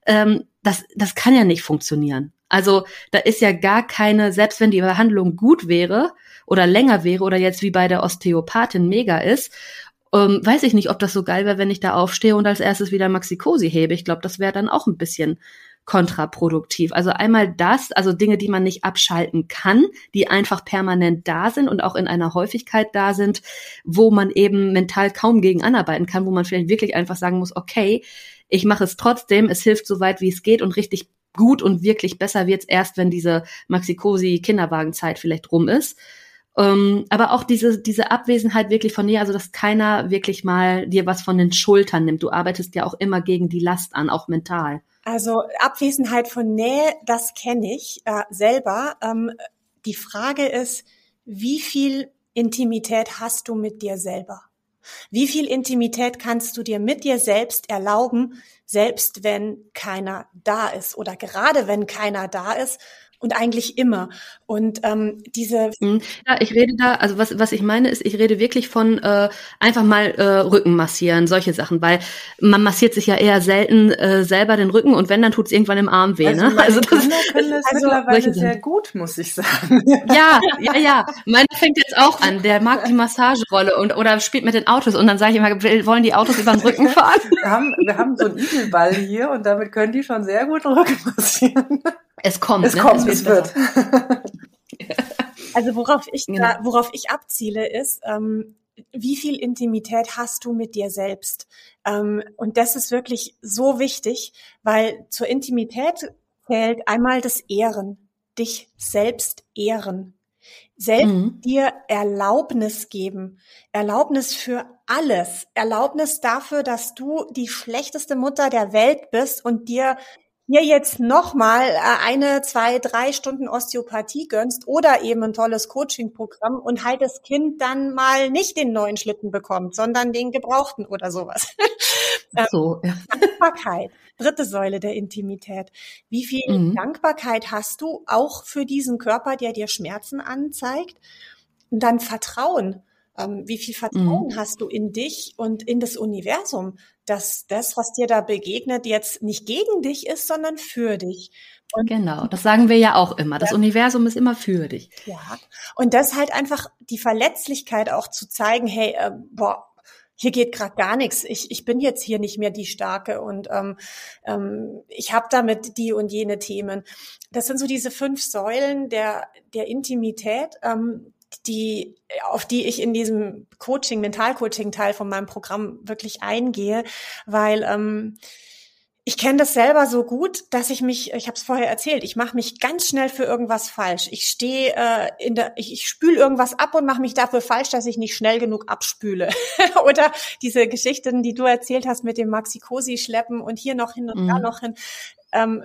Ähm, das, das kann ja nicht funktionieren. Also da ist ja gar keine, selbst wenn die Behandlung gut wäre oder länger wäre oder jetzt wie bei der Osteopathin mega ist, ähm, weiß ich nicht, ob das so geil wäre, wenn ich da aufstehe und als erstes wieder Maxi-Cosi hebe. Ich glaube, das wäre dann auch ein bisschen kontraproduktiv. Also einmal das, also Dinge, die man nicht abschalten kann, die einfach permanent da sind und auch in einer Häufigkeit da sind, wo man eben mental kaum gegen anarbeiten kann, wo man vielleicht wirklich einfach sagen muss, okay, ich mache es trotzdem, es hilft so weit, wie es geht und richtig gut und wirklich besser wird's erst, wenn diese Maxi-Cosi Kinderwagenzeit vielleicht rum ist. Ähm, aber auch diese, diese Abwesenheit wirklich von dir, also dass keiner wirklich mal dir was von den Schultern nimmt. Du arbeitest ja auch immer gegen die Last an, auch mental. Also Abwesenheit von Nähe, das kenne ich äh, selber. Ähm, die Frage ist, wie viel Intimität hast du mit dir selber? Wie viel Intimität kannst du dir mit dir selbst erlauben, selbst wenn keiner da ist oder gerade wenn keiner da ist und eigentlich immer. Und ähm, diese Mhm. Ja, ich rede da, also was, was ich meine ist, ich rede wirklich von äh, einfach mal äh, Rücken massieren, solche Sachen, weil man massiert sich ja eher selten äh, selber den Rücken und wenn, dann tut's irgendwann im Arm weh. Also ne? Also das, Kinder können das also mittlerweile sehr gut, muss ich sagen. ja, ja, ja. Meiner fängt jetzt auch an. Der mag die Massagerolle und oder spielt mit den Autos und dann sage ich immer, wollen die Autos über den Rücken fahren? Wir haben, wir haben so einen Igelball hier und damit können die schon sehr gut Rücken massieren. Es kommt, Es ne? kommt, es wird. besser. <laughs> Also worauf ich Genau. da, worauf ich abziele, ist, ähm, wie viel Intimität hast du mit dir selbst? Ähm, und das ist wirklich so wichtig, weil zur Intimität zählt einmal das Ehren, dich selbst ehren. Selbst mhm. dir Erlaubnis geben. Erlaubnis für alles. Erlaubnis dafür, dass du die schlechteste Mutter der Welt bist und dir hier jetzt nochmal äh, eine, zwei, drei Stunden Osteopathie gönnst oder eben ein tolles Coaching-Programm und halt das Kind dann mal nicht den neuen Schlitten bekommt, sondern den gebrauchten oder sowas. <laughs> Ähm, so, ja. Dankbarkeit, dritte Säule der Intimität. Wie viel mhm. Dankbarkeit hast du auch für diesen Körper, der dir Schmerzen anzeigt? Und dann Vertrauen. Ähm, wie viel Vertrauen mhm. hast du in dich und in das Universum, dass das, was dir da begegnet, jetzt nicht gegen dich ist, sondern für dich? Und genau, das sagen wir ja auch immer. Das ja. Universum ist immer für dich. Ja, und das halt einfach die Verletzlichkeit auch zu zeigen, hey, äh, boah, hier geht gerade gar nichts. Ich, ich bin jetzt hier nicht mehr die Starke und ähm, ähm, ich habe damit die und jene Themen. Das sind so diese fünf Säulen der, der Intimität, ähm, die, auf die ich in diesem Coaching, Mentalcoaching-Teil von meinem Programm wirklich eingehe, weil ähm, ich kenne das selber so gut, dass ich mich, ich habe es vorher erzählt, ich mache mich ganz schnell für irgendwas falsch. Ich stehe äh, in der, ich, ich spüle irgendwas ab und mache mich dafür falsch, dass ich nicht schnell genug abspüle. <laughs> Oder diese Geschichten, die du erzählt hast mit dem Maxi-Cosi schleppen und hier noch hin und mhm. da noch hin. Ähm,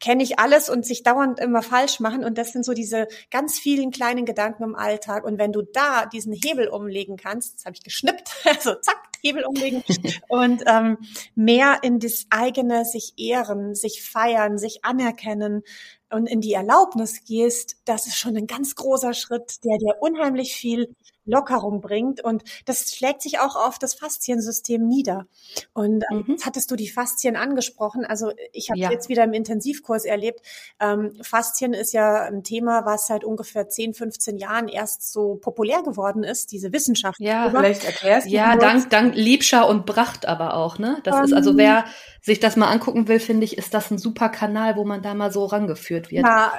kenne ich alles und sich dauernd immer falsch machen. Und das sind so diese ganz vielen kleinen Gedanken im Alltag. Und wenn du da diesen Hebel umlegen kannst, das habe ich geschnippt, <laughs> also zack, Hebel umlegen <laughs> und ähm, mehr in das eigene sich ehren, sich feiern, sich anerkennen und in die Erlaubnis gehst, das ist schon ein ganz großer Schritt, der dir unheimlich viel Lockerung bringt. Und das schlägt sich auch auf das Fasziensystem nieder. Und ähm, mhm. jetzt hattest du die Faszien angesprochen. Also ich habe ja. jetzt wieder im Intensivkurs erlebt. Ähm, Faszien ist ja ein Thema, was seit ungefähr 10, 15 Jahren erst so populär geworden ist, diese Wissenschaft. Ja, vielleicht erklärst du Ja, dank, dank Liebscher und Bracht aber auch, ne? Das um, ist also ähm, wer sich das mal angucken will, finde ich, ist das ein super Kanal, wo man da mal so rangeführt wird. Ja,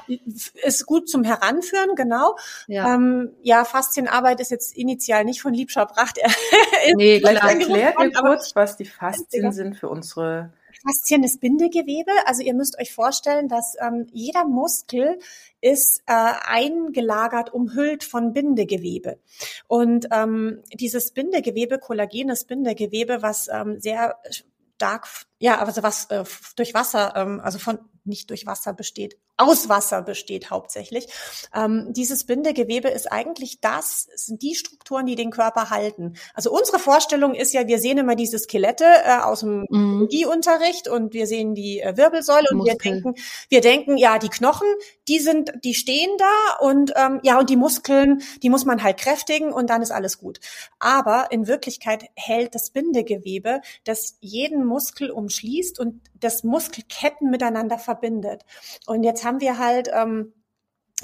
ist gut zum Heranführen, genau. Ja, ähm, ja Faszienarbeit ist jetzt initial nicht von Liebscher Bracht. <laughs> nee, vielleicht erklärt ihr kurz, was die Faszien sind für unsere Faszien ist Bindegewebe. Also ihr müsst euch vorstellen, dass ähm, jeder Muskel ist äh, eingelagert, umhüllt von Bindegewebe. Und ähm, dieses Bindegewebe, kollagenes Bindegewebe, was ähm, sehr stark, ja, also was äh, durch Wasser, ähm, also von nicht durch Wasser besteht, aus Wasser besteht hauptsächlich. Ähm, dieses Bindegewebe ist eigentlich das, sind die Strukturen, die den Körper halten. Also unsere Vorstellung ist ja, wir sehen immer diese Skelette äh, aus dem mhm. Biologieunterricht und wir sehen die äh, Wirbelsäule und Muskeln. wir denken, wir denken, ja, die Knochen, die sind, die stehen da und ähm, ja, und die Muskeln, die muss man halt kräftigen und dann ist alles gut. Aber in Wirklichkeit hält das Bindegewebe, das jeden Muskel umschließt und das Muskelketten miteinander verbindet. Und jetzt haben wir halt, ähm,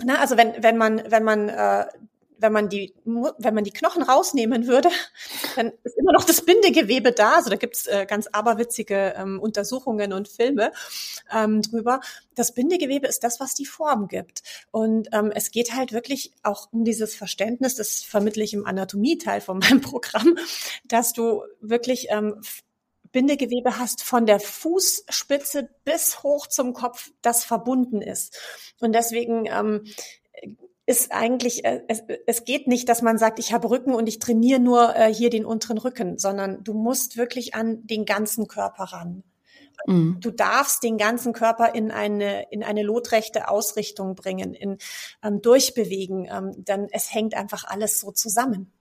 na, also wenn, wenn man, wenn man äh, wenn man die, wenn man die Knochen rausnehmen würde, <laughs> dann ist immer noch das Bindegewebe da. Also da gibt's äh, ganz aberwitzige ähm, Untersuchungen und Filme ähm, drüber. Das Bindegewebe ist das, was die Form gibt. Und ähm, es geht halt wirklich auch um dieses Verständnis, das vermittle ich im Anatomie-Teil von meinem <laughs> Programm, dass du wirklich ähm, Bindegewebe hast von der Fußspitze bis hoch zum Kopf, das verbunden ist. Und deswegen ähm, ist eigentlich, äh, es, es geht nicht, dass man sagt, ich habe Rücken und ich trainiere nur äh, hier den unteren Rücken, sondern du musst wirklich an den ganzen Körper ran. Mhm. Du darfst den ganzen Körper in eine, in eine lotrechte Ausrichtung bringen, in ähm, durchbewegen, ähm, denn es hängt einfach alles so zusammen.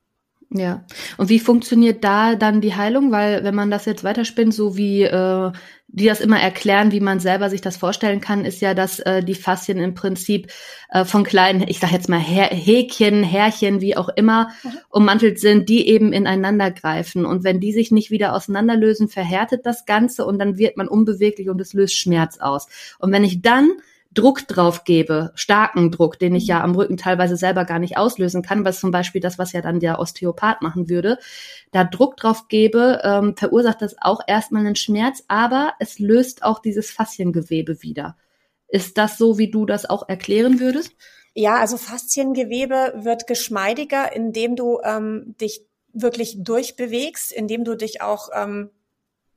Ja. Und wie funktioniert da dann die Heilung? Weil wenn man das jetzt weiterspinnt, so wie äh, die das immer erklären, wie man selber sich das vorstellen kann, ist ja, dass äh, die Faszien im Prinzip äh, von kleinen, ich sag jetzt mal Häkchen, Härchen, wie auch immer, mhm. ummantelt sind, die eben ineinander greifen. Und wenn die sich nicht wieder auseinanderlösen, verhärtet das Ganze und dann wird man unbeweglich und es löst Schmerz aus. Und wenn ich dann Druck drauf gebe, starken Druck, den ich ja am Rücken teilweise selber gar nicht auslösen kann, was zum Beispiel das, was ja dann der Osteopath machen würde, da Druck drauf gebe, ähm, verursacht das auch erstmal einen Schmerz, aber es löst auch dieses Fasziengewebe wieder. Ist das so, wie du das auch erklären würdest? Ja, also Fasziengewebe wird geschmeidiger, indem du ähm, dich wirklich durchbewegst, indem du dich auch ähm,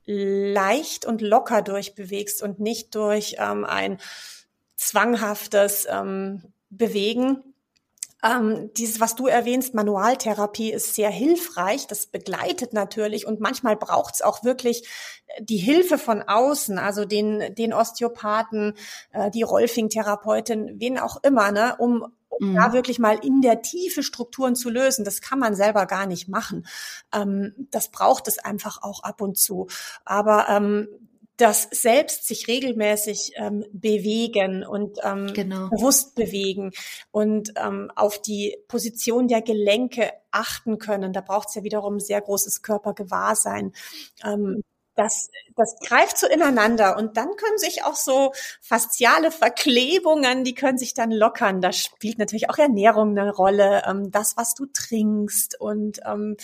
leicht und locker durchbewegst und nicht durch ähm, ein zwanghaftes ähm, Bewegen. Ähm, dieses, was du erwähnst, Manualtherapie ist sehr hilfreich. Das begleitet natürlich und manchmal braucht es auch wirklich die Hilfe von außen, also den, den Osteopathen, äh, die Rolfing-Therapeutin, wen auch immer, ne, um, um mhm. da wirklich mal in der Tiefe Strukturen zu lösen. Das kann man selber gar nicht machen. Ähm, das braucht es einfach auch ab und zu. Aber ähm, das selbst sich regelmäßig ähm, bewegen und ähm, genau. bewusst bewegen und ähm, auf die Position der Gelenke achten können. Da braucht es ja wiederum sehr großes Körpergewahrsein. Ähm, das, das greift so ineinander und dann können sich auch so fasziale Verklebungen, die können sich dann lockern. Da spielt natürlich auch Ernährung eine Rolle, ähm, das, was du trinkst und ähm,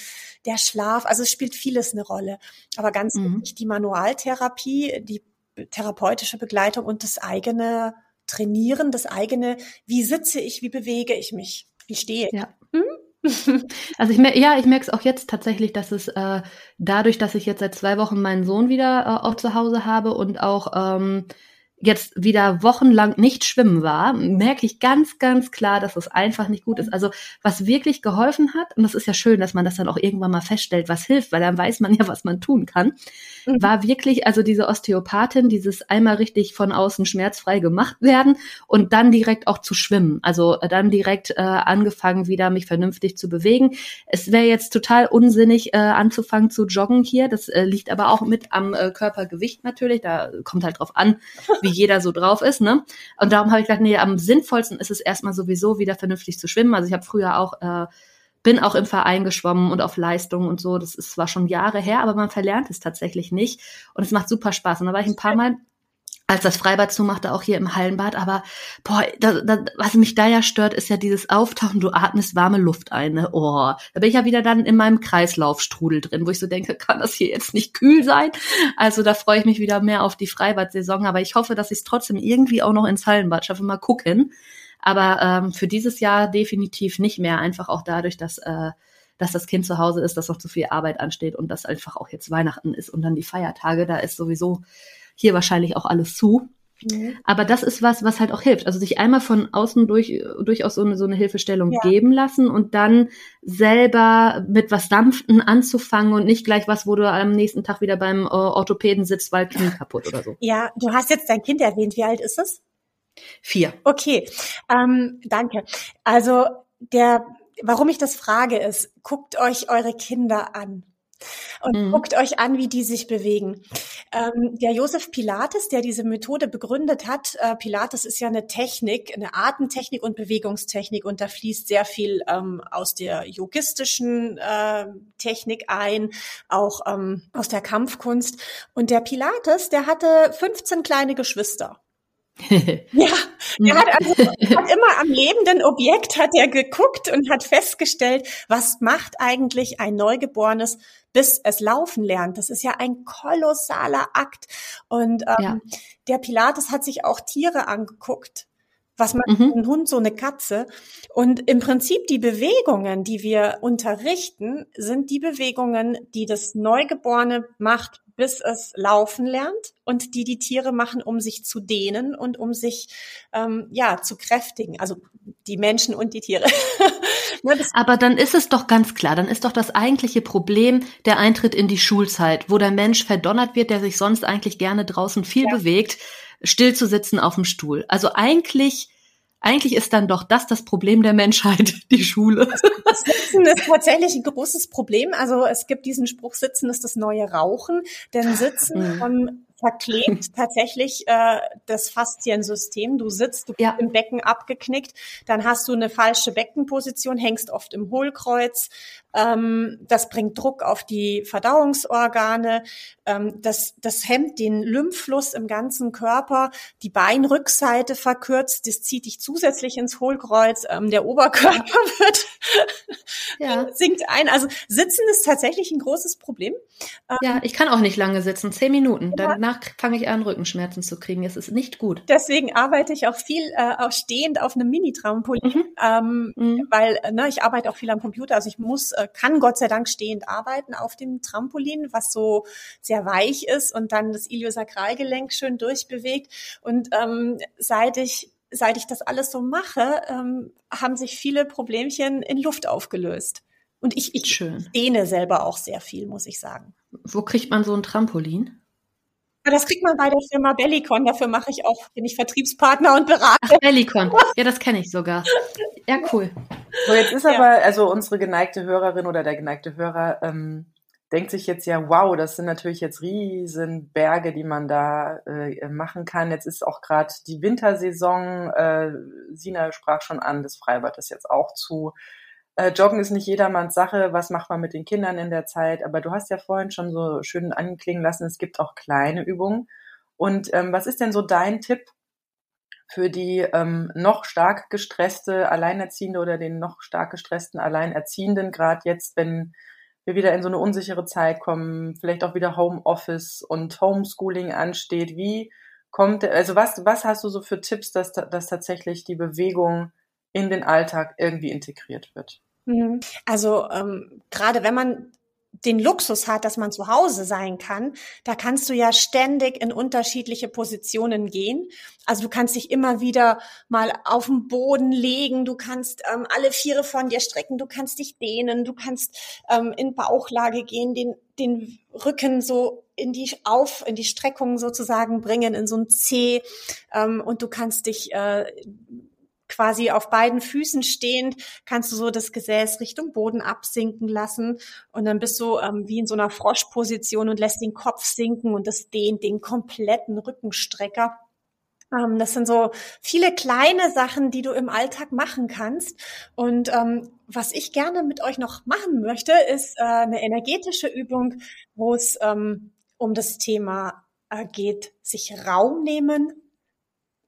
der Schlaf. Also es spielt vieles eine Rolle. Aber ganz mhm. wichtig, die Manualtherapie, die therapeutische Begleitung und das eigene Trainieren, das eigene, wie sitze ich, wie bewege ich mich, wie stehe ich. Ja. Hm? <laughs> Also ich merke, ja, ich merke es auch jetzt tatsächlich, dass es äh, dadurch, dass ich jetzt seit zwei Wochen meinen Sohn wieder äh, auch zu Hause habe und auch ähm, jetzt wieder wochenlang nicht schwimmen war, merke ich ganz, ganz klar, dass es einfach nicht gut ist. Also was wirklich geholfen hat, und das ist ja schön, dass man das dann auch irgendwann mal feststellt, was hilft, weil dann weiß man ja, was man tun kann, mhm. war wirklich also diese Osteopathin, dieses einmal richtig von außen schmerzfrei gemacht werden und dann direkt auch zu schwimmen. Also äh, dann direkt äh, angefangen, wieder mich vernünftig zu bewegen. Es wäre jetzt total unsinnig, äh, anzufangen zu joggen hier. Das äh, liegt aber auch mit am äh, Körpergewicht natürlich. Da kommt halt drauf an, wie jeder so drauf ist, ne? Und darum habe ich gedacht, nee, am sinnvollsten ist es erstmal sowieso wieder vernünftig zu schwimmen. Also ich habe früher auch äh, bin auch im Verein geschwommen und auf Leistung und so. Das ist zwar schon Jahre her, aber man verlernt es tatsächlich nicht. Und es macht super Spaß. Und da war ich ein paar Mal als das Freibad zumachte, auch hier im Hallenbad. Aber boah, da, da, was mich da ja stört, ist ja dieses Auftauchen, du atmest warme Luft ein. Ne? Oh, da bin ich ja wieder dann in meinem Kreislaufstrudel drin, wo ich so denke, kann das hier jetzt nicht kühl sein? Also da freue ich mich wieder mehr auf die Freibad-Saison. Aber ich hoffe, dass ich es trotzdem irgendwie auch noch ins Hallenbad schaffe. Mal gucken. Aber ähm, für dieses Jahr definitiv nicht mehr. Einfach auch dadurch, dass äh, dass das Kind zu Hause ist, dass noch zu viel Arbeit ansteht und dass einfach auch jetzt Weihnachten ist und dann die Feiertage. Da ist sowieso hier wahrscheinlich auch alles zu. Mhm. Aber das ist was, was halt auch hilft. Also sich einmal von außen durch, durchaus so eine, so eine Hilfestellung ja. geben lassen und dann selber mit was Sanften anzufangen und nicht gleich was, wo du am nächsten Tag wieder beim äh, Orthopäden sitzt, weil Knie kaputt oder so. Ja, du hast jetzt dein Kind erwähnt. Wie alt ist es? Vier. Okay, ähm, danke. Also der, warum ich das frage, ist, guckt euch eure Kinder an und mhm. guckt euch an, wie die sich bewegen. Ähm, der Josef Pilates, der diese Methode begründet hat, äh, Pilates ist ja eine Technik, eine Atemtechnik und Bewegungstechnik und da fließt sehr viel ähm, aus der yogistischen äh, Technik ein, auch ähm, aus der Kampfkunst. Und der Pilates, der hatte 15 kleine Geschwister. <laughs> ja, er hat, also, <laughs> hat immer am lebenden Objekt hat er geguckt und hat festgestellt, was macht eigentlich ein Neugeborenes, bis es laufen lernt. Das ist ja ein kolossaler Akt. Und ähm, ja. der Pilates hat sich auch Tiere angeguckt. Was macht mhm. ein Hund, so eine Katze? Und im Prinzip die Bewegungen, die wir unterrichten, sind die Bewegungen, die das Neugeborene macht, bis es laufen lernt und die die Tiere machen, um sich zu dehnen und um sich ähm, ja zu kräftigen. Also die Menschen und die Tiere. <laughs> ne, Aber dann ist es doch ganz klar, dann ist doch das eigentliche Problem der Eintritt in die Schulzeit, wo der Mensch verdonnert wird, der sich sonst eigentlich gerne draußen viel ja. bewegt, still zu sitzen auf dem Stuhl. Also eigentlich eigentlich ist dann doch das das Problem der Menschheit, <laughs> die Schule. Das Sitzen ist tatsächlich ein großes Problem. Also es gibt diesen Spruch, Sitzen ist das neue Rauchen. Denn Sitzen von verklebt <laughs> tatsächlich äh, das Fasziensystem. Du sitzt, du bist ja. im Becken abgeknickt, dann hast du eine falsche Beckenposition, hängst oft im Hohlkreuz. Ähm, das bringt Druck auf die Verdauungsorgane. Ähm, das, das hemmt den Lymphfluss im ganzen Körper. Die Beinrückseite verkürzt, das zieht dich zusätzlich ins Hohlkreuz. Ähm, der Oberkörper <laughs> wird ja. sinkt ein. Also Sitzen ist tatsächlich ein großes Problem. ja, ich kann auch nicht lange sitzen, zehn Minuten. Danach danach fange ich an, Rückenschmerzen zu kriegen. Es ist nicht gut. Deswegen arbeite ich auch viel äh, auch stehend auf einem Mini-Trampolin, mhm. ähm, mhm. weil ne, ich arbeite auch viel am Computer. Also ich muss, äh, kann Gott sei Dank stehend arbeiten auf dem Trampolin, was so sehr weich ist und dann das Iliosakralgelenk schön durchbewegt. Und ähm, seit ich seit ich das alles so mache, ähm, haben sich viele Problemchen in Luft aufgelöst. Und ich, ich Schön. dehne selber auch sehr viel, muss ich sagen. Wo kriegt man so ein Trampolin? Das kriegt man bei der Firma Bellicon. Dafür mache ich auch, bin ich Vertriebspartner und Berater. Ach, Bellicon. Ja, das kenne ich sogar. <laughs> Ja, cool. So, jetzt ist ja. aber, also unsere geneigte Hörerin oder der geneigte Hörer ähm, denkt sich jetzt ja, wow, das sind natürlich jetzt riesen Berge, die man da äh, machen kann. Jetzt ist auch gerade die Wintersaison. Äh, Sina sprach schon an, das Freibad ist jetzt auch zu. Äh, Joggen ist nicht jedermanns Sache. Was macht man mit den Kindern in der Zeit? Aber du hast ja vorhin schon so schön anklingen lassen, es gibt auch kleine Übungen. Und ähm, was ist denn so dein Tipp für die ähm, noch stark gestresste Alleinerziehende oder den noch stark gestressten Alleinerziehenden, gerade jetzt, wenn wir wieder in so eine unsichere Zeit kommen, vielleicht auch wieder Homeoffice und Homeschooling ansteht? Wie kommt, also was, was hast du so für Tipps, dass, dass tatsächlich die Bewegung in den Alltag irgendwie integriert wird. Mhm. Also ähm, gerade wenn man den Luxus hat, dass man zu Hause sein kann, da kannst du ja ständig in unterschiedliche Positionen gehen. Also du kannst dich immer wieder mal auf den Boden legen, du kannst ähm, alle Viere von dir strecken, du kannst dich dehnen, du kannst ähm, in Bauchlage gehen, den, den Rücken so in die auf in die Streckung sozusagen bringen in so ein C ähm, und du kannst dich äh, quasi auf beiden Füßen stehend, kannst du so das Gesäß Richtung Boden absinken lassen und dann bist du ähm, wie in so einer Froschposition und lässt den Kopf sinken und das dehnt den kompletten Rückenstrecker. Ähm, das sind so viele kleine Sachen, die du im Alltag machen kannst. Und ähm, was ich gerne mit euch noch machen möchte, ist äh, eine energetische Übung, wo es ähm, um das Thema äh, geht, sich Raum nehmen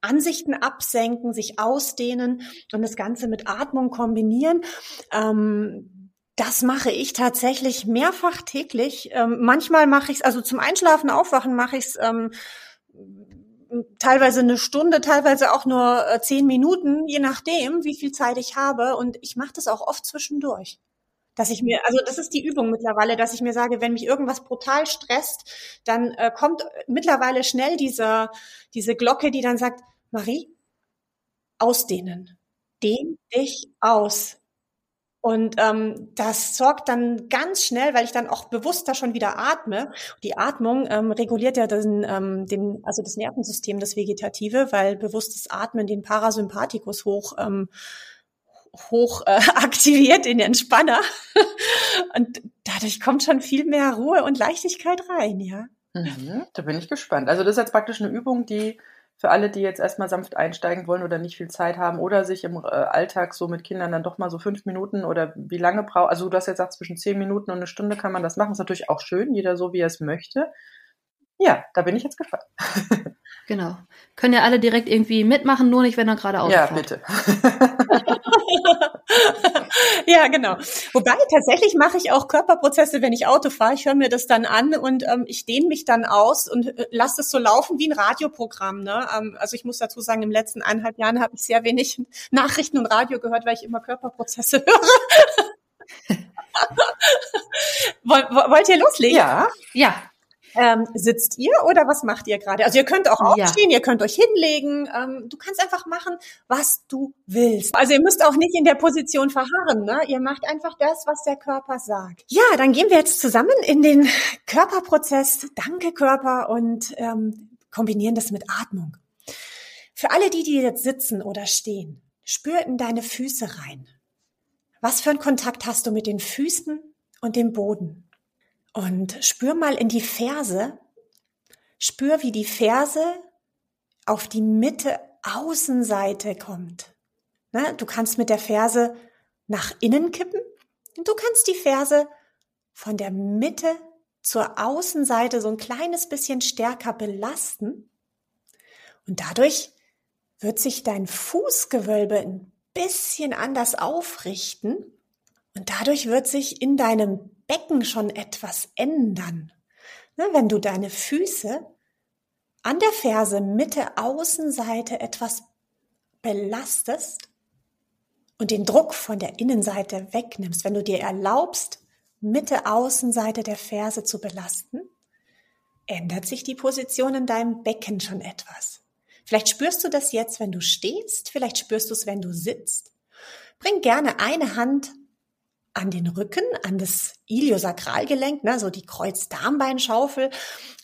Ansichten absenken, sich ausdehnen und das Ganze mit Atmung kombinieren. Ähm, das mache ich tatsächlich mehrfach täglich. Ähm, manchmal mache ich es, also zum Einschlafen, Aufwachen mache ich es ähm, teilweise eine Stunde, teilweise auch nur äh, zehn Minuten, je nachdem, wie viel Zeit ich habe. Und ich mache das auch oft zwischendurch. Dass ich mir, also das ist die Übung mittlerweile, dass ich mir sage, wenn mich irgendwas brutal stresst, dann äh, kommt mittlerweile schnell diese, diese Glocke, die dann sagt, Marie, ausdehnen. Dehn dich aus. Und ähm, das sorgt dann ganz schnell, weil ich dann auch bewusster schon wieder atme. Die Atmung ähm, reguliert ja den, ähm, den, also das Nervensystem, das Vegetative, weil bewusstes Atmen den Parasympathikus hoch ähm, hoch äh, <laughs> aktiviert, den Entspanner. und dadurch kommt schon viel mehr Ruhe und Leichtigkeit rein, ja. Mhm, da bin ich gespannt. Also das ist jetzt praktisch eine Übung, die für alle, die jetzt erstmal sanft einsteigen wollen oder nicht viel Zeit haben oder sich im äh, Alltag so mit Kindern dann doch mal so fünf Minuten oder wie lange braucht, also du hast jetzt gesagt, zwischen zehn Minuten und eine Stunde kann man das machen. Ist natürlich auch schön, jeder so, wie er es möchte. Ja, da bin ich jetzt gespannt. <laughs> Genau. Können ja alle direkt irgendwie mitmachen, nur nicht, wenn er gerade ausfährt. Ja, bitte. <laughs> <laughs> ja, genau. Wobei tatsächlich mache ich auch Körperprozesse, wenn ich Auto fahre. Ich höre mir das dann an und ähm, ich dehne mich dann aus und äh, lasse es so laufen wie ein Radioprogramm. Ne? Ähm, also ich muss dazu sagen, im letzten eineinhalb Jahren habe ich sehr wenig <laughs> Nachrichten und Radio gehört, weil ich immer Körperprozesse <laughs> höre. Wollt ihr loslegen? Ja. Ja. Ähm, sitzt ihr oder was macht ihr gerade? Also ihr könnt auch aufstehen, ja. ihr könnt euch hinlegen. Ähm, du kannst einfach machen, was du willst. Also ihr müsst auch nicht in der Position verharren. Ne? Ihr macht einfach das, was der Körper sagt. Ja, dann gehen wir jetzt zusammen in den Körperprozess. Danke Körper und ähm, kombinieren das mit Atmung. Für alle die, die jetzt sitzen oder stehen, spür in deine Füße rein. Was für einen Kontakt hast du mit den Füßen und dem Boden? Und spür mal in die Ferse. Spür, wie die Ferse auf die Mitte Außenseite kommt. Ne? Du kannst mit der Ferse nach innen kippen und du kannst die Ferse von der Mitte zur Außenseite so ein kleines bisschen stärker belasten. Und dadurch wird sich dein Fußgewölbe ein bisschen anders aufrichten. Und dadurch wird sich in deinem Becken schon etwas ändern. Ne, wenn du deine Füße an der Ferse Mitte Außenseite etwas belastest und den Druck von der Innenseite wegnimmst, wenn du dir erlaubst, Mitte Außenseite der Ferse zu belasten, ändert sich die Position in deinem Becken schon etwas. Vielleicht spürst du das jetzt, wenn du stehst, vielleicht spürst du es, wenn du sitzt. Bring gerne eine Hand an den Rücken, an das Iliosakralgelenk, ne, so die Kreuzdarmbeinschaufel,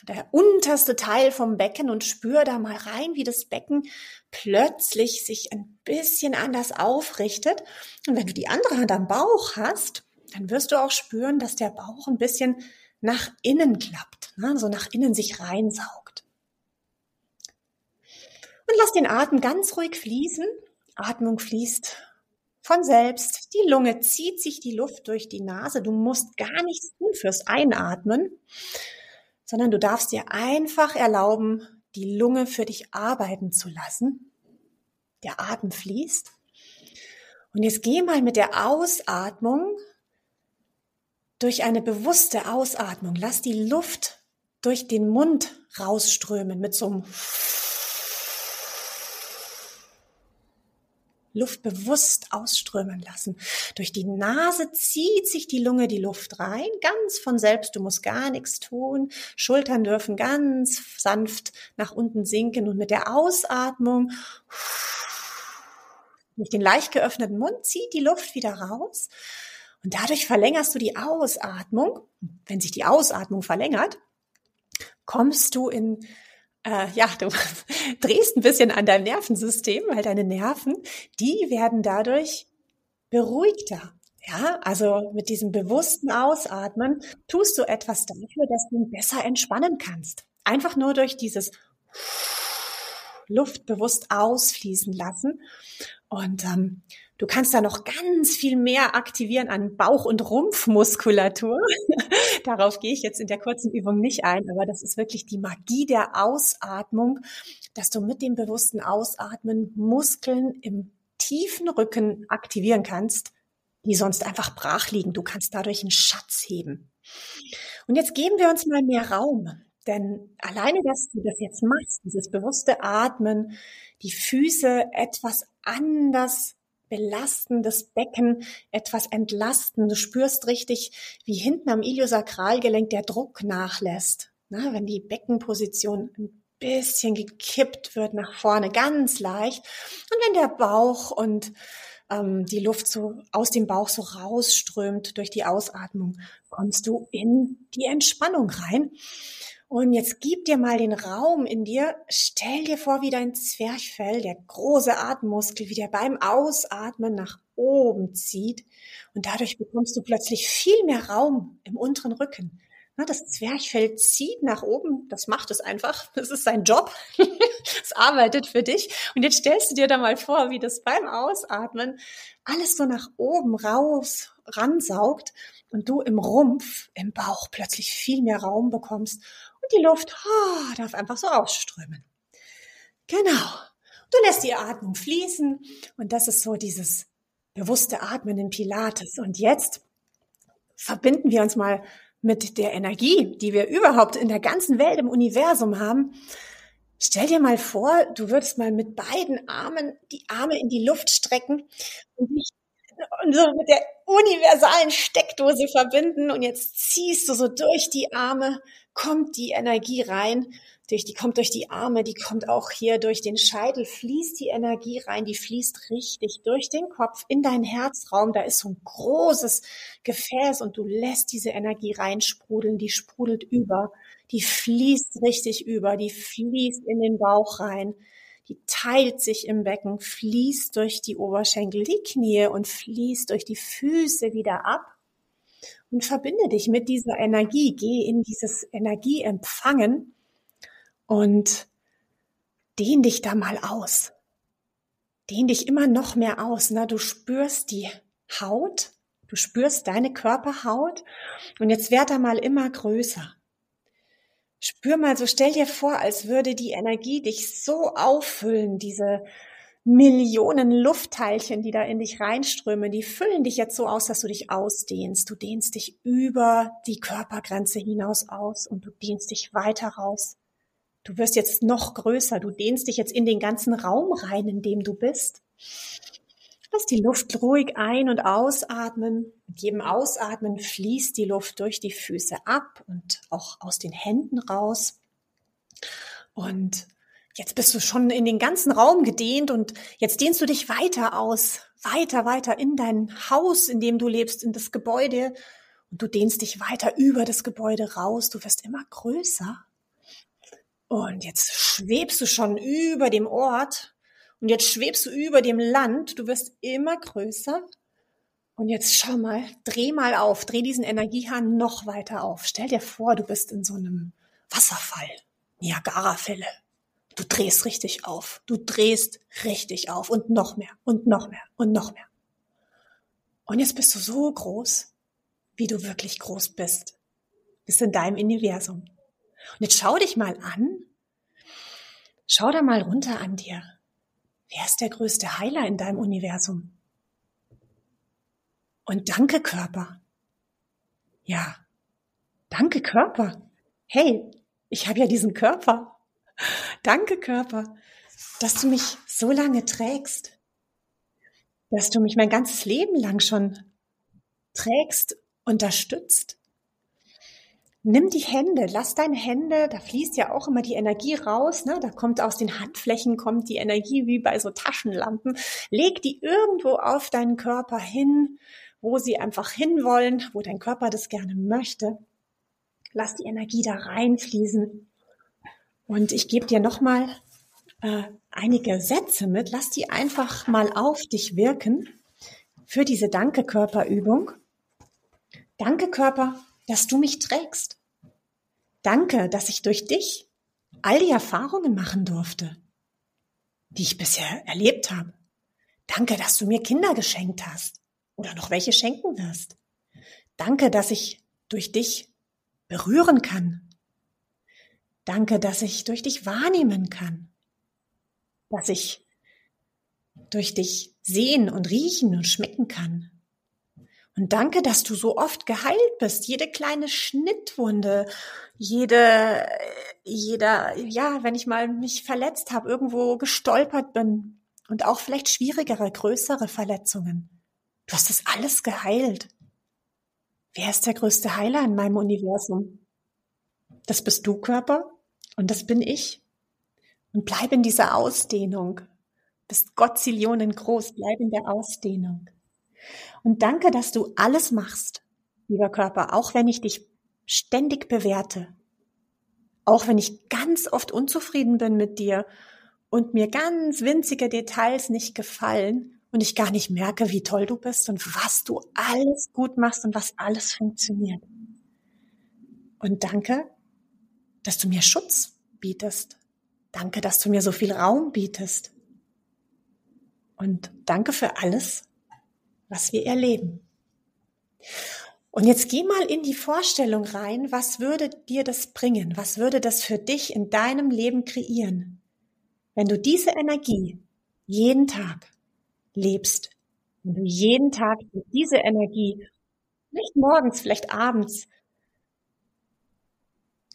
der unterste Teil vom Becken und spür da mal rein, wie das Becken plötzlich sich ein bisschen anders aufrichtet. Und wenn du die andere Hand am Bauch hast, dann wirst du auch spüren, dass der Bauch ein bisschen nach innen klappt, ne, so nach innen sich reinsaugt. Und lass den Atem ganz ruhig fließen. Atmung fließt von selbst. Die Lunge zieht sich die Luft durch die Nase. Du musst gar nichts tun fürs Einatmen, sondern du darfst dir einfach erlauben, die Lunge für dich arbeiten zu lassen. Der Atem fließt. Und jetzt geh mal mit der Ausatmung durch eine bewusste Ausatmung. Lass die Luft durch den Mund rausströmen mit so einem Luft bewusst ausströmen lassen. Durch die Nase zieht sich die Lunge die Luft rein, ganz von selbst. Du musst gar nichts tun. Schultern dürfen ganz sanft nach unten sinken und mit der Ausatmung durch den leicht geöffneten Mund zieht die Luft wieder raus. Und dadurch verlängerst du die Ausatmung. Wenn sich die Ausatmung verlängert, kommst du in äh, ja, du <laughs> drehst ein bisschen an deinem Nervensystem, weil deine Nerven, die werden dadurch beruhigter. Ja, also mit diesem bewussten Ausatmen tust du etwas dafür, dass du besser entspannen kannst. Einfach nur durch dieses <laughs> Luft bewusst ausfließen lassen. Und ähm, Du kannst da noch ganz viel mehr aktivieren an Bauch- und Rumpfmuskulatur. <laughs> Darauf gehe ich jetzt in der kurzen Übung nicht ein, aber das ist wirklich die Magie der Ausatmung, dass du mit dem bewussten Ausatmen Muskeln im tiefen Rücken aktivieren kannst, die sonst einfach brach liegen. Du kannst dadurch einen Schatz heben. Und jetzt geben wir uns mal mehr Raum. Denn alleine, dass du das jetzt machst, dieses bewusste Atmen, die Füße etwas anders belasten, das Becken etwas entlasten. Du spürst richtig, wie hinten am Iliosakralgelenk der Druck nachlässt. Na, wenn die Beckenposition ein bisschen gekippt wird nach vorne, ganz leicht. Und wenn der Bauch und ähm, die Luft so aus dem Bauch so rausströmt durch die Ausatmung, kommst du in die Entspannung rein. Und jetzt gib dir mal den Raum in dir. Stell dir vor, wie dein Zwerchfell, der große Atemmuskel, wie der beim Ausatmen nach oben zieht. Und dadurch bekommst du plötzlich viel mehr Raum im unteren Rücken. Das Zwerchfell zieht nach oben, das macht es einfach, das ist sein Job, <laughs> es arbeitet für dich. Und jetzt stellst du dir da mal vor, wie das beim Ausatmen alles so nach oben raus ransaugt und du im Rumpf, im Bauch plötzlich viel mehr Raum bekommst die Luft oh, darf einfach so ausströmen. Genau. Du lässt die Atmung fließen und das ist so dieses bewusste Atmen in Pilates. Und jetzt verbinden wir uns mal mit der Energie, die wir überhaupt in der ganzen Welt im Universum haben. Stell dir mal vor, du würdest mal mit beiden Armen die Arme in die Luft strecken und dich so mit der universalen Steckdose verbinden und jetzt ziehst du so durch die Arme kommt die Energie rein, durch die kommt durch die Arme, die kommt auch hier durch den Scheitel, fließt die Energie rein, die fließt richtig durch den Kopf in deinen Herzraum. Da ist so ein großes Gefäß und du lässt diese Energie reinsprudeln, die sprudelt über, die fließt richtig über, die fließt in den Bauch rein, die teilt sich im Becken, fließt durch die Oberschenkel, die Knie und fließt durch die Füße wieder ab und verbinde dich mit dieser Energie. Geh in dieses Energieempfangen und dehn dich da mal aus. Dehn dich immer noch mehr aus. Na, du spürst die Haut, du spürst deine Körperhaut und jetzt wird er mal immer größer. Spür mal, so stell dir vor, als würde die Energie dich so auffüllen, diese Millionen Luftteilchen, die da in dich reinströmen, die füllen dich jetzt so aus, dass du dich ausdehnst. Du dehnst dich über die Körpergrenze hinaus aus und du dehnst dich weiter raus. Du wirst jetzt noch größer. Du dehnst dich jetzt in den ganzen Raum rein, in dem du bist. Lass die Luft ruhig ein- und ausatmen. Mit jedem Ausatmen fließt die Luft durch die Füße ab und auch aus den Händen raus. Und jetzt bist du schon in den ganzen Raum gedehnt und jetzt dehnst du dich weiter aus, weiter, weiter in dein Haus, in dem du lebst, in das Gebäude. Und du dehnst dich weiter über das Gebäude raus. Du wirst immer größer. Und jetzt schwebst du schon über dem Ort und jetzt schwebst du über dem Land, du wirst immer größer. Und jetzt schau mal, dreh mal auf, dreh diesen Energiehahn noch weiter auf. Stell dir vor, du bist in so einem Wasserfall, Niagara-Fälle. Du drehst richtig auf, du drehst richtig auf und noch mehr und noch mehr und noch mehr. Und jetzt bist du so groß, wie du wirklich groß bist. Bist in deinem Universum. Und jetzt schau dich mal an. Schau da mal runter an dir. Wer ist der größte Heiler in deinem Universum? Und danke Körper. Ja, danke Körper. Hey, ich habe ja diesen Körper. Danke Körper, dass du mich so lange trägst, dass du mich mein ganzes Leben lang schon trägst, unterstützt Nimm die Hände, lass deine Hände, da fließt ja auch immer die Energie raus, ne? da kommt aus den Handflächen, kommt die Energie wie bei so Taschenlampen. Leg die irgendwo auf deinen Körper hin, wo sie einfach hinwollen, wo dein Körper das gerne möchte. Lass die Energie da reinfließen. Und ich gebe dir nochmal äh, einige Sätze mit. Lass die einfach mal auf dich wirken für diese Danke-Körper-Übung. Danke Körper, dass du mich trägst. Danke, dass ich durch dich all die Erfahrungen machen durfte, die ich bisher erlebt habe. Danke, dass du mir Kinder geschenkt hast oder noch welche schenken wirst. Danke, dass ich durch dich berühren kann. Danke, dass ich durch dich wahrnehmen kann. Dass ich durch dich sehen und riechen und schmecken kann. Und danke, dass du so oft geheilt bist. Jede kleine Schnittwunde, jede, jeder, ja, wenn ich mal mich verletzt habe, irgendwo gestolpert bin und auch vielleicht schwierigere, größere Verletzungen. Du hast das alles geheilt. Wer ist der größte Heiler in meinem Universum? Das bist du, Körper, und das bin ich. Und bleib in dieser Ausdehnung. Bist Gottzillionen groß, bleib in der Ausdehnung. Und danke, dass du alles machst, lieber Körper, auch wenn ich dich ständig bewerte. Auch wenn ich ganz oft unzufrieden bin mit dir und mir ganz winzige Details nicht gefallen und ich gar nicht merke, wie toll du bist und was du alles gut machst und was alles funktioniert. Und danke, dass du mir Schutz bietest. Danke, dass du mir so viel Raum bietest. Und danke für alles, was wir erleben. Und jetzt geh mal in die Vorstellung rein, was würde dir das bringen? Was würde das für dich in deinem Leben kreieren? Wenn du diese Energie jeden Tag lebst, wenn du jeden Tag diese Energie, nicht morgens, vielleicht abends,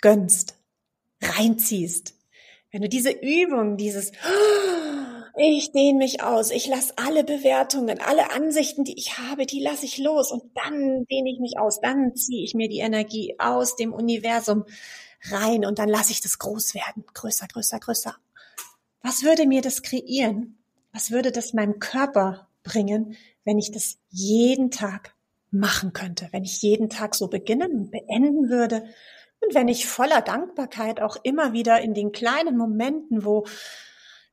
gönnst, reinziehst, wenn du diese Übung, dieses ich dehne mich aus, ich lasse alle Bewertungen, alle Ansichten, die ich habe, die lasse ich los. Und dann dehne ich mich aus, dann ziehe ich mir die Energie aus dem Universum rein. Und dann lasse ich das groß werden, größer, größer, größer. Was würde mir das kreieren? Was würde das meinem Körper bringen, wenn ich das jeden Tag machen könnte, wenn ich jeden Tag so beginnen und beenden würde? Und wenn ich voller Dankbarkeit auch immer wieder in den kleinen Momenten, wo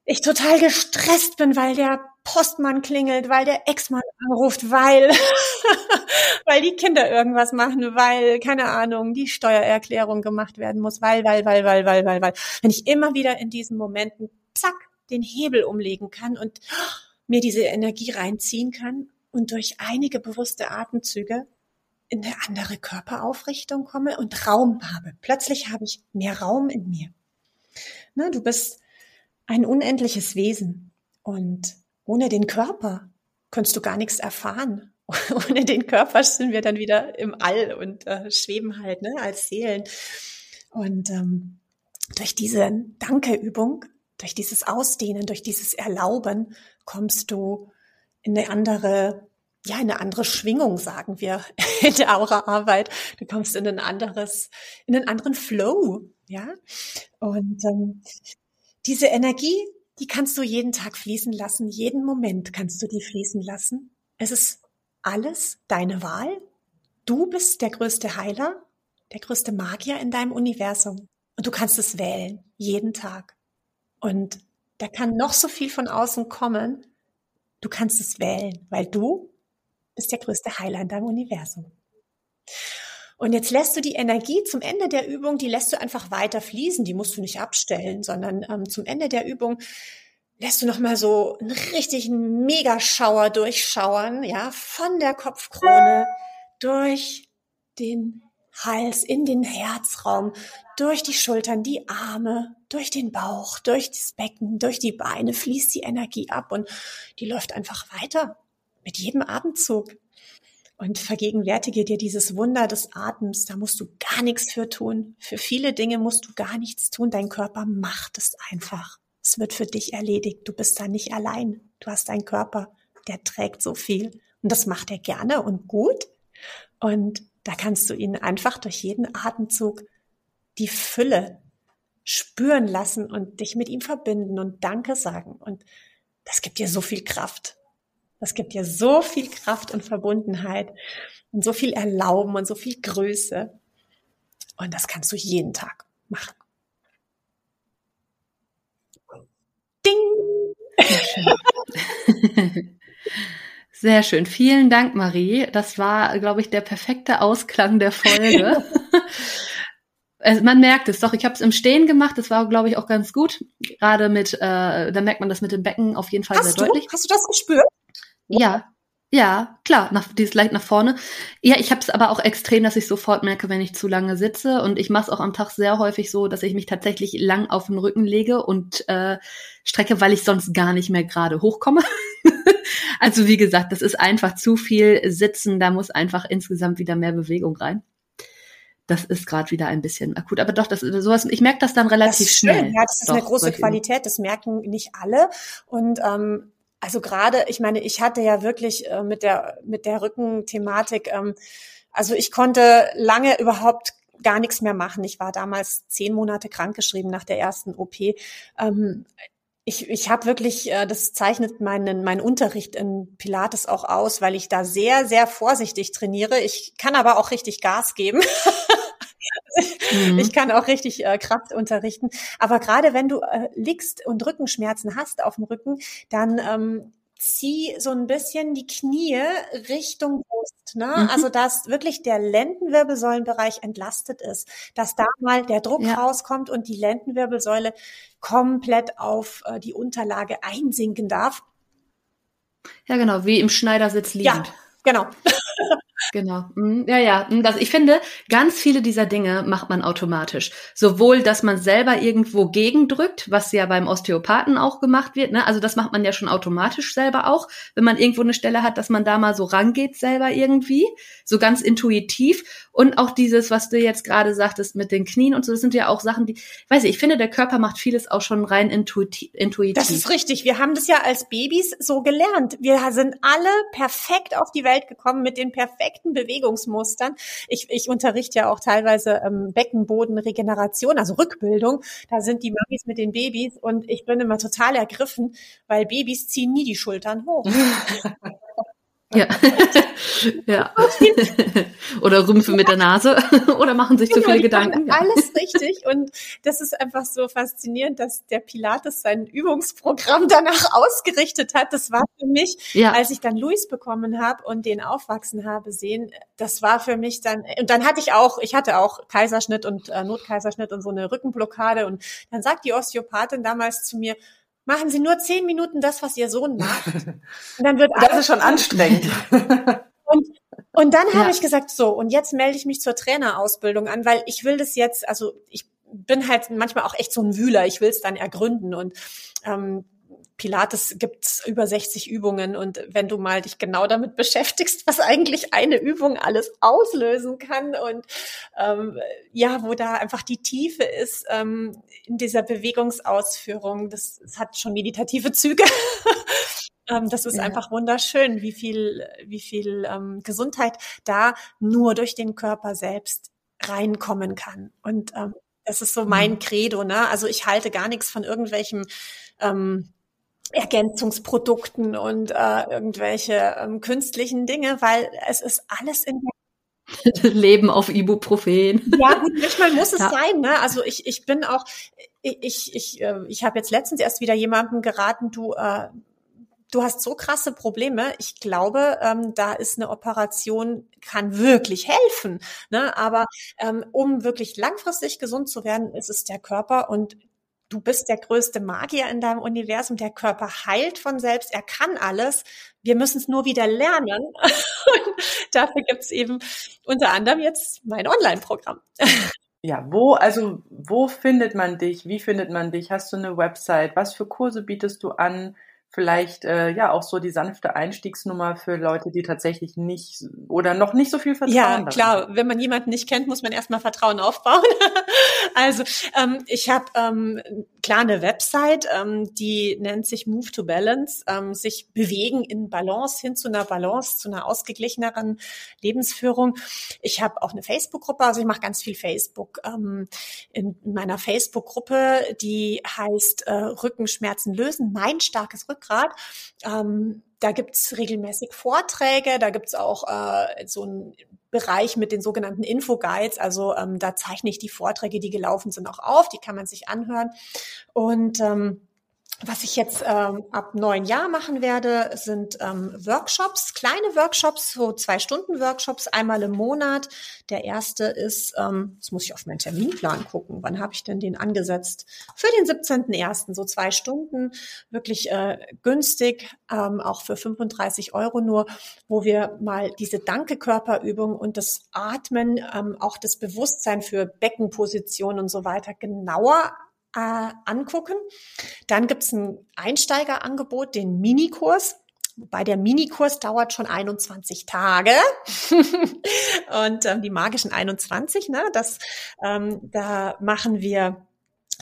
ich total gestresst bin, weil der Postmann klingelt, weil der Ex-Mann anruft, weil, <laughs> weil die Kinder irgendwas machen, weil, keine Ahnung, die Steuererklärung gemacht werden muss, weil, weil, weil, weil, weil, weil, weil. Wenn ich immer wieder in diesen Momenten, zack, den Hebel umlegen kann und mir diese Energie reinziehen kann und durch einige bewusste Atemzüge in eine andere Körperaufrichtung komme und Raum habe. Plötzlich habe ich mehr Raum in mir. Na, du bist ein unendliches Wesen. Und ohne den Körper kannst du gar nichts erfahren. <laughs> ohne den Körper sind wir dann wieder im All und äh, schweben halt ne, als Seelen. Und ähm, durch diese Danke-Übung, durch dieses Ausdehnen, durch dieses Erlauben kommst du in eine andere, ja, in eine andere Schwingung, sagen wir <laughs> in der Aura-Arbeit. Du kommst in ein anderes, in einen anderen Flow, ja. Und ähm, diese Energie, die kannst du jeden Tag fließen lassen, jeden Moment kannst du die fließen lassen. Es ist alles deine Wahl. Du bist der größte Heiler, der größte Magier in deinem Universum. Und du kannst es wählen, jeden Tag. Und da kann noch so viel von außen kommen. Du kannst es wählen, weil du bist der größte Heiler in deinem Universum. Und jetzt lässt du die Energie zum Ende der Übung, die lässt du einfach weiter fließen, die musst du nicht abstellen, sondern ähm, zum Ende der Übung lässt du nochmal so einen richtigen Megaschauer durchschauern, ja, von der Kopfkrone durch den Hals, in den Herzraum, durch die Schultern, die Arme, durch den Bauch, durch das Becken, durch die Beine fließt die Energie ab und die läuft einfach weiter mit jedem Atemzug. Und vergegenwärtige dir dieses Wunder des Atems. Da musst du gar nichts für tun. Für viele Dinge musst du gar nichts tun. Dein Körper macht es einfach. Es wird für dich erledigt. Du bist da nicht allein. Du hast einen Körper, der trägt so viel. Und das macht er gerne und gut. Und da kannst du ihn einfach durch jeden Atemzug die Fülle spüren lassen und dich mit ihm verbinden und Danke sagen. Und das gibt dir so viel Kraft. Das gibt dir so viel Kraft und Verbundenheit und so viel Erlauben und so viel Größe. Und das kannst du jeden Tag machen. Ding! Sehr schön. <laughs> Vielen Dank, Marie. Das war, glaube ich, der perfekte Ausklang der Folge. <laughs> man merkt es doch. Ich habe es im Stehen gemacht. Das war, glaube ich, auch ganz gut. Gerade mit, äh, da merkt man das mit dem Becken auf jeden Fall Hast sehr du? deutlich. Hast du das gespürt? Ja, ja, klar, nach, dieses leicht nach vorne. Ja, ich habe es aber auch extrem, dass ich sofort merke, wenn ich zu lange sitze. Und ich mache es auch am Tag sehr häufig so, dass ich mich tatsächlich lang auf den Rücken lege und äh, strecke, weil ich sonst gar nicht mehr gerade hochkomme. <laughs> also wie gesagt, das ist einfach zu viel Sitzen. Da muss einfach insgesamt wieder mehr Bewegung rein. Das ist gerade wieder ein bisschen akut. Aber doch, das sowas, ich merke das dann relativ das schnell. Schön. Ja, das ist doch, eine große Qualität. Das merken nicht alle. Und ähm, also gerade, ich meine, ich hatte ja wirklich äh, mit der mit der Rückenthematik, ähm, also ich konnte lange überhaupt gar nichts mehr machen. Ich war damals zehn Monate krankgeschrieben nach der ersten OP. Ähm, ich, ich habe wirklich, äh, das zeichnet meinen, meinen Unterricht in Pilates auch aus, weil ich da sehr, sehr vorsichtig trainiere. Ich kann aber auch richtig Gas geben. <laughs> Mhm. Ich kann auch richtig äh, Kraft unterrichten. Aber gerade wenn du äh, liegst und Rückenschmerzen hast auf dem Rücken, dann ähm, zieh so ein bisschen die Knie Richtung Brust. Ne? Mhm. Also dass wirklich der Lendenwirbelsäulenbereich entlastet ist, dass da mal der Druck Ja. rauskommt und die Lendenwirbelsäule komplett auf äh, die Unterlage einsinken darf. Ja, genau, wie im Schneidersitz liegend. Ja, genau. <laughs> Genau. Mhm. Ja, ja. Mhm, Das, ich finde, ganz viele dieser Dinge macht man automatisch. Sowohl, dass man selber irgendwo gegendrückt, was ja beim Osteopathen auch gemacht wird. Ne? Also das macht man ja schon automatisch selber auch, wenn man irgendwo eine Stelle hat, dass man da mal so rangeht selber irgendwie, so ganz intuitiv. Und auch dieses, was du jetzt gerade sagtest mit den Knien und so, das sind ja auch Sachen, die, weiß ich, ich finde, der Körper macht vieles auch schon rein intuitiv. intuitiv. Das ist richtig. Wir haben das ja als Babys so gelernt. Wir sind alle perfekt auf die Welt gekommen mit den perfekten Bewegungsmustern. Ich, ich unterrichte ja auch teilweise ähm, Beckenbodenregeneration, also Rückbildung. Da sind die Mamis mit den Babys und ich bin immer total ergriffen, weil Babys ziehen nie die Schultern hoch. <laughs> Ja. <laughs> ja. <laughs> Oder rümpfen mit der Nase <laughs> oder machen sich zu Genau, viele die machen Gedanken. Ja. Alles richtig. Und das ist einfach so faszinierend, dass der Pilates sein Übungsprogramm danach ausgerichtet hat. Das war für mich, Ja. als ich dann Luis bekommen habe und den aufwachsen habe sehen, das war für mich dann, und dann hatte ich auch, ich hatte auch Kaiserschnitt und äh, Notkaiserschnitt und so eine Rückenblockade. Und dann sagt die Osteopathin damals zu mir, machen Sie nur zehn Minuten das, was Ihr Sohn macht. <laughs> Und dann wird Das ist schon anstrengend. <laughs> und, und dann Ja. habe ich gesagt, so, und jetzt melde ich mich zur Trainerausbildung an, weil ich will das jetzt, also ich bin halt manchmal auch echt so ein Wühler, ich will es dann ergründen und ähm, Pilates gibt's über 60 Übungen und wenn du mal dich genau damit <laughs> beschäftigst, was eigentlich eine Übung alles auslösen kann und ähm, ja, wo da einfach die Tiefe ist ähm, in dieser Bewegungsausführung, das, das hat schon meditative Züge. <laughs> Ähm, das ist ja. einfach wunderschön, wie viel, wie viel ähm, Gesundheit da nur durch den Körper selbst reinkommen kann. Und ähm, das ist so mein mhm. Credo. Ne? Also ich halte gar nichts von irgendwelchen ähm, Ergänzungsprodukten und äh, irgendwelche ähm, künstlichen Dinge, weil es ist alles in <laughs> Leben auf Ibuprofen. Ja, gut, manchmal muss es ja. sein. Ne? Also ich, ich bin auch, ich, ich, ich, äh, ich habe jetzt letztens erst wieder jemandem geraten, du, äh, du hast so krasse Probleme. Ich glaube, ähm, da ist eine Operation, kann wirklich helfen. Ne? Aber ähm, um wirklich langfristig gesund zu werden, ist es der Körper und du bist der größte Magier in deinem Universum. Der Körper heilt von selbst, er kann alles. Wir müssen es nur wieder lernen. <laughs> dafür gibt es eben unter anderem jetzt mein Online-Programm. Ja, wo, also, wo findet man dich? Wie findet man dich? Hast du eine Website? Was für Kurse bietest du an? Vielleicht äh, ja auch so die sanfte Einstiegsnummer für Leute, die tatsächlich nicht oder noch nicht so viel Vertrauen Ja, klar. Haben. Wenn man jemanden nicht kennt, muss man erstmal Vertrauen aufbauen. <laughs> also ähm, ich habe ähm, klar eine Website, ähm, die nennt sich Move to Balance, ähm, sich bewegen in Balance hin zu einer Balance, zu einer ausgeglicheneren Lebensführung. Ich habe auch eine Facebook-Gruppe, also ich mache ganz viel Facebook. Ähm, in meiner Facebook-Gruppe, die heißt äh, Rückenschmerzen lösen, mein starkes Rücken Rückgrat. Ähm, da gibt's regelmäßig Vorträge, da gibt's auch äh, so ein Bereich mit den sogenannten Infoguides. Also ähm, da zeichne ich die Vorträge, die gelaufen sind, auch auf. Die kann man sich anhören. Und ähm, was ich jetzt ähm, ab neun Jahr machen werde, sind ähm, Workshops, kleine Workshops, so zwei Stunden Workshops, einmal im Monat. Der erste ist, ähm, jetzt muss ich auf meinen Terminplan gucken, wann habe ich denn den angesetzt? Für den 17.01., so zwei Stunden, wirklich äh, günstig, ähm, auch für 35 Euro nur, wo wir mal diese Danke-Körperübung und das Atmen, ähm, auch das Bewusstsein für Beckenposition und so weiter genauer äh, angucken. Dann gibt's ein Einsteigerangebot, den Minikurs. Wobei der Minikurs dauert schon 21 Tage. <laughs> und ähm, die magischen 21, ne, das, ähm, da machen wir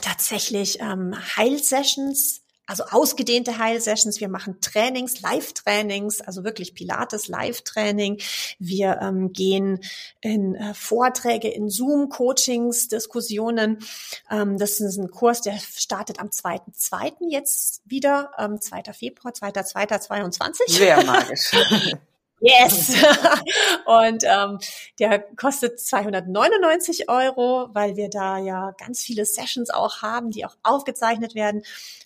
tatsächlich ähm, Heilsessions also ausgedehnte Heilsessions. Wir machen Trainings, Live-Trainings, also wirklich Pilates Live-Training. Wir ähm, gehen in äh, Vorträge, in Zoom-Coachings, Diskussionen. Ähm, das ist ein Kurs, der startet am 2.2. jetzt wieder, ähm, 2. Februar, 2.2.22. Sehr magisch. <laughs> Yes! <laughs> und ähm, der kostet 299 Euro, weil wir da ja ganz viele Sessions auch haben, die auch aufgezeichnet werden.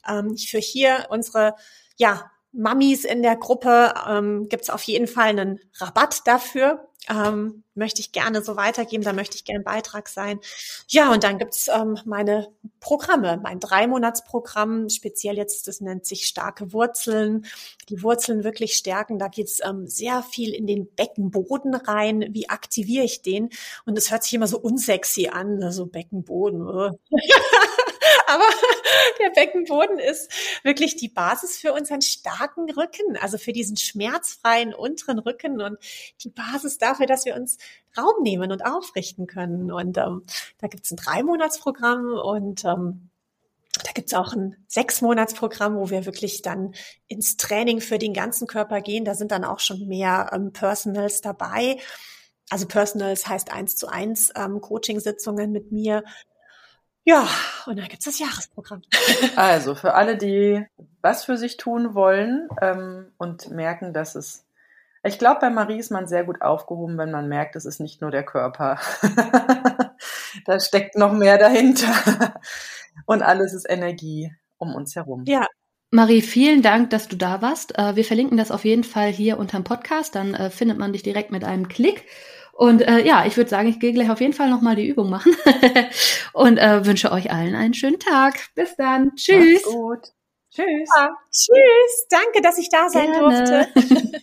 Ähm, für hier unsere ja, Mummies in der Gruppe ähm, gibt es auf jeden Fall einen Rabatt dafür ähm, möchte ich gerne so weitergeben, da möchte ich gerne Beitrag sein. Ja, und dann gibt's ähm, meine Programme, mein Dreimonatsprogramm, speziell jetzt, das nennt sich starke Wurzeln, die Wurzeln wirklich stärken. Da geht's ähm, sehr viel in den Beckenboden rein. Wie aktiviere ich den? Und es hört sich immer so unsexy an, so also Beckenboden. <laughs> Aber der Beckenboden ist wirklich die Basis für unseren starken Rücken, also für diesen schmerzfreien unteren Rücken und die Basis dafür, dass wir uns Raum nehmen und aufrichten können. Und ähm, da gibt es ein Dreimonatsprogramm und ähm, da gibt's auch ein Sechsmonatsprogramm, wo wir wirklich dann ins Training für den ganzen Körper gehen. Da sind dann auch schon mehr ähm, Personals dabei. Also Personals heißt eins zu eins ähm, Coaching-Sitzungen mit mir, ja, und dann gibt's das Jahresprogramm. Also für alle, die was für sich tun wollen ähm, und merken, dass es. Ich glaube, bei Marie ist man sehr gut aufgehoben, wenn man merkt, es ist nicht nur der Körper. <laughs> da steckt noch mehr dahinter. Und alles ist Energie um uns herum. Ja, Marie, vielen Dank, dass du da warst. Äh, wir verlinken das auf jeden Fall hier unterm Podcast. Dann äh, findet man dich direkt mit einem Klick. Und äh, ja, ich würde sagen, ich gehe gleich auf jeden Fall nochmal die Übung machen <laughs> und äh, wünsche euch allen einen schönen Tag. Bis dann. Tschüss. Macht's gut. Tschüss. Ja, tschüss. Danke, dass ich da sein Gerne. durfte. <laughs>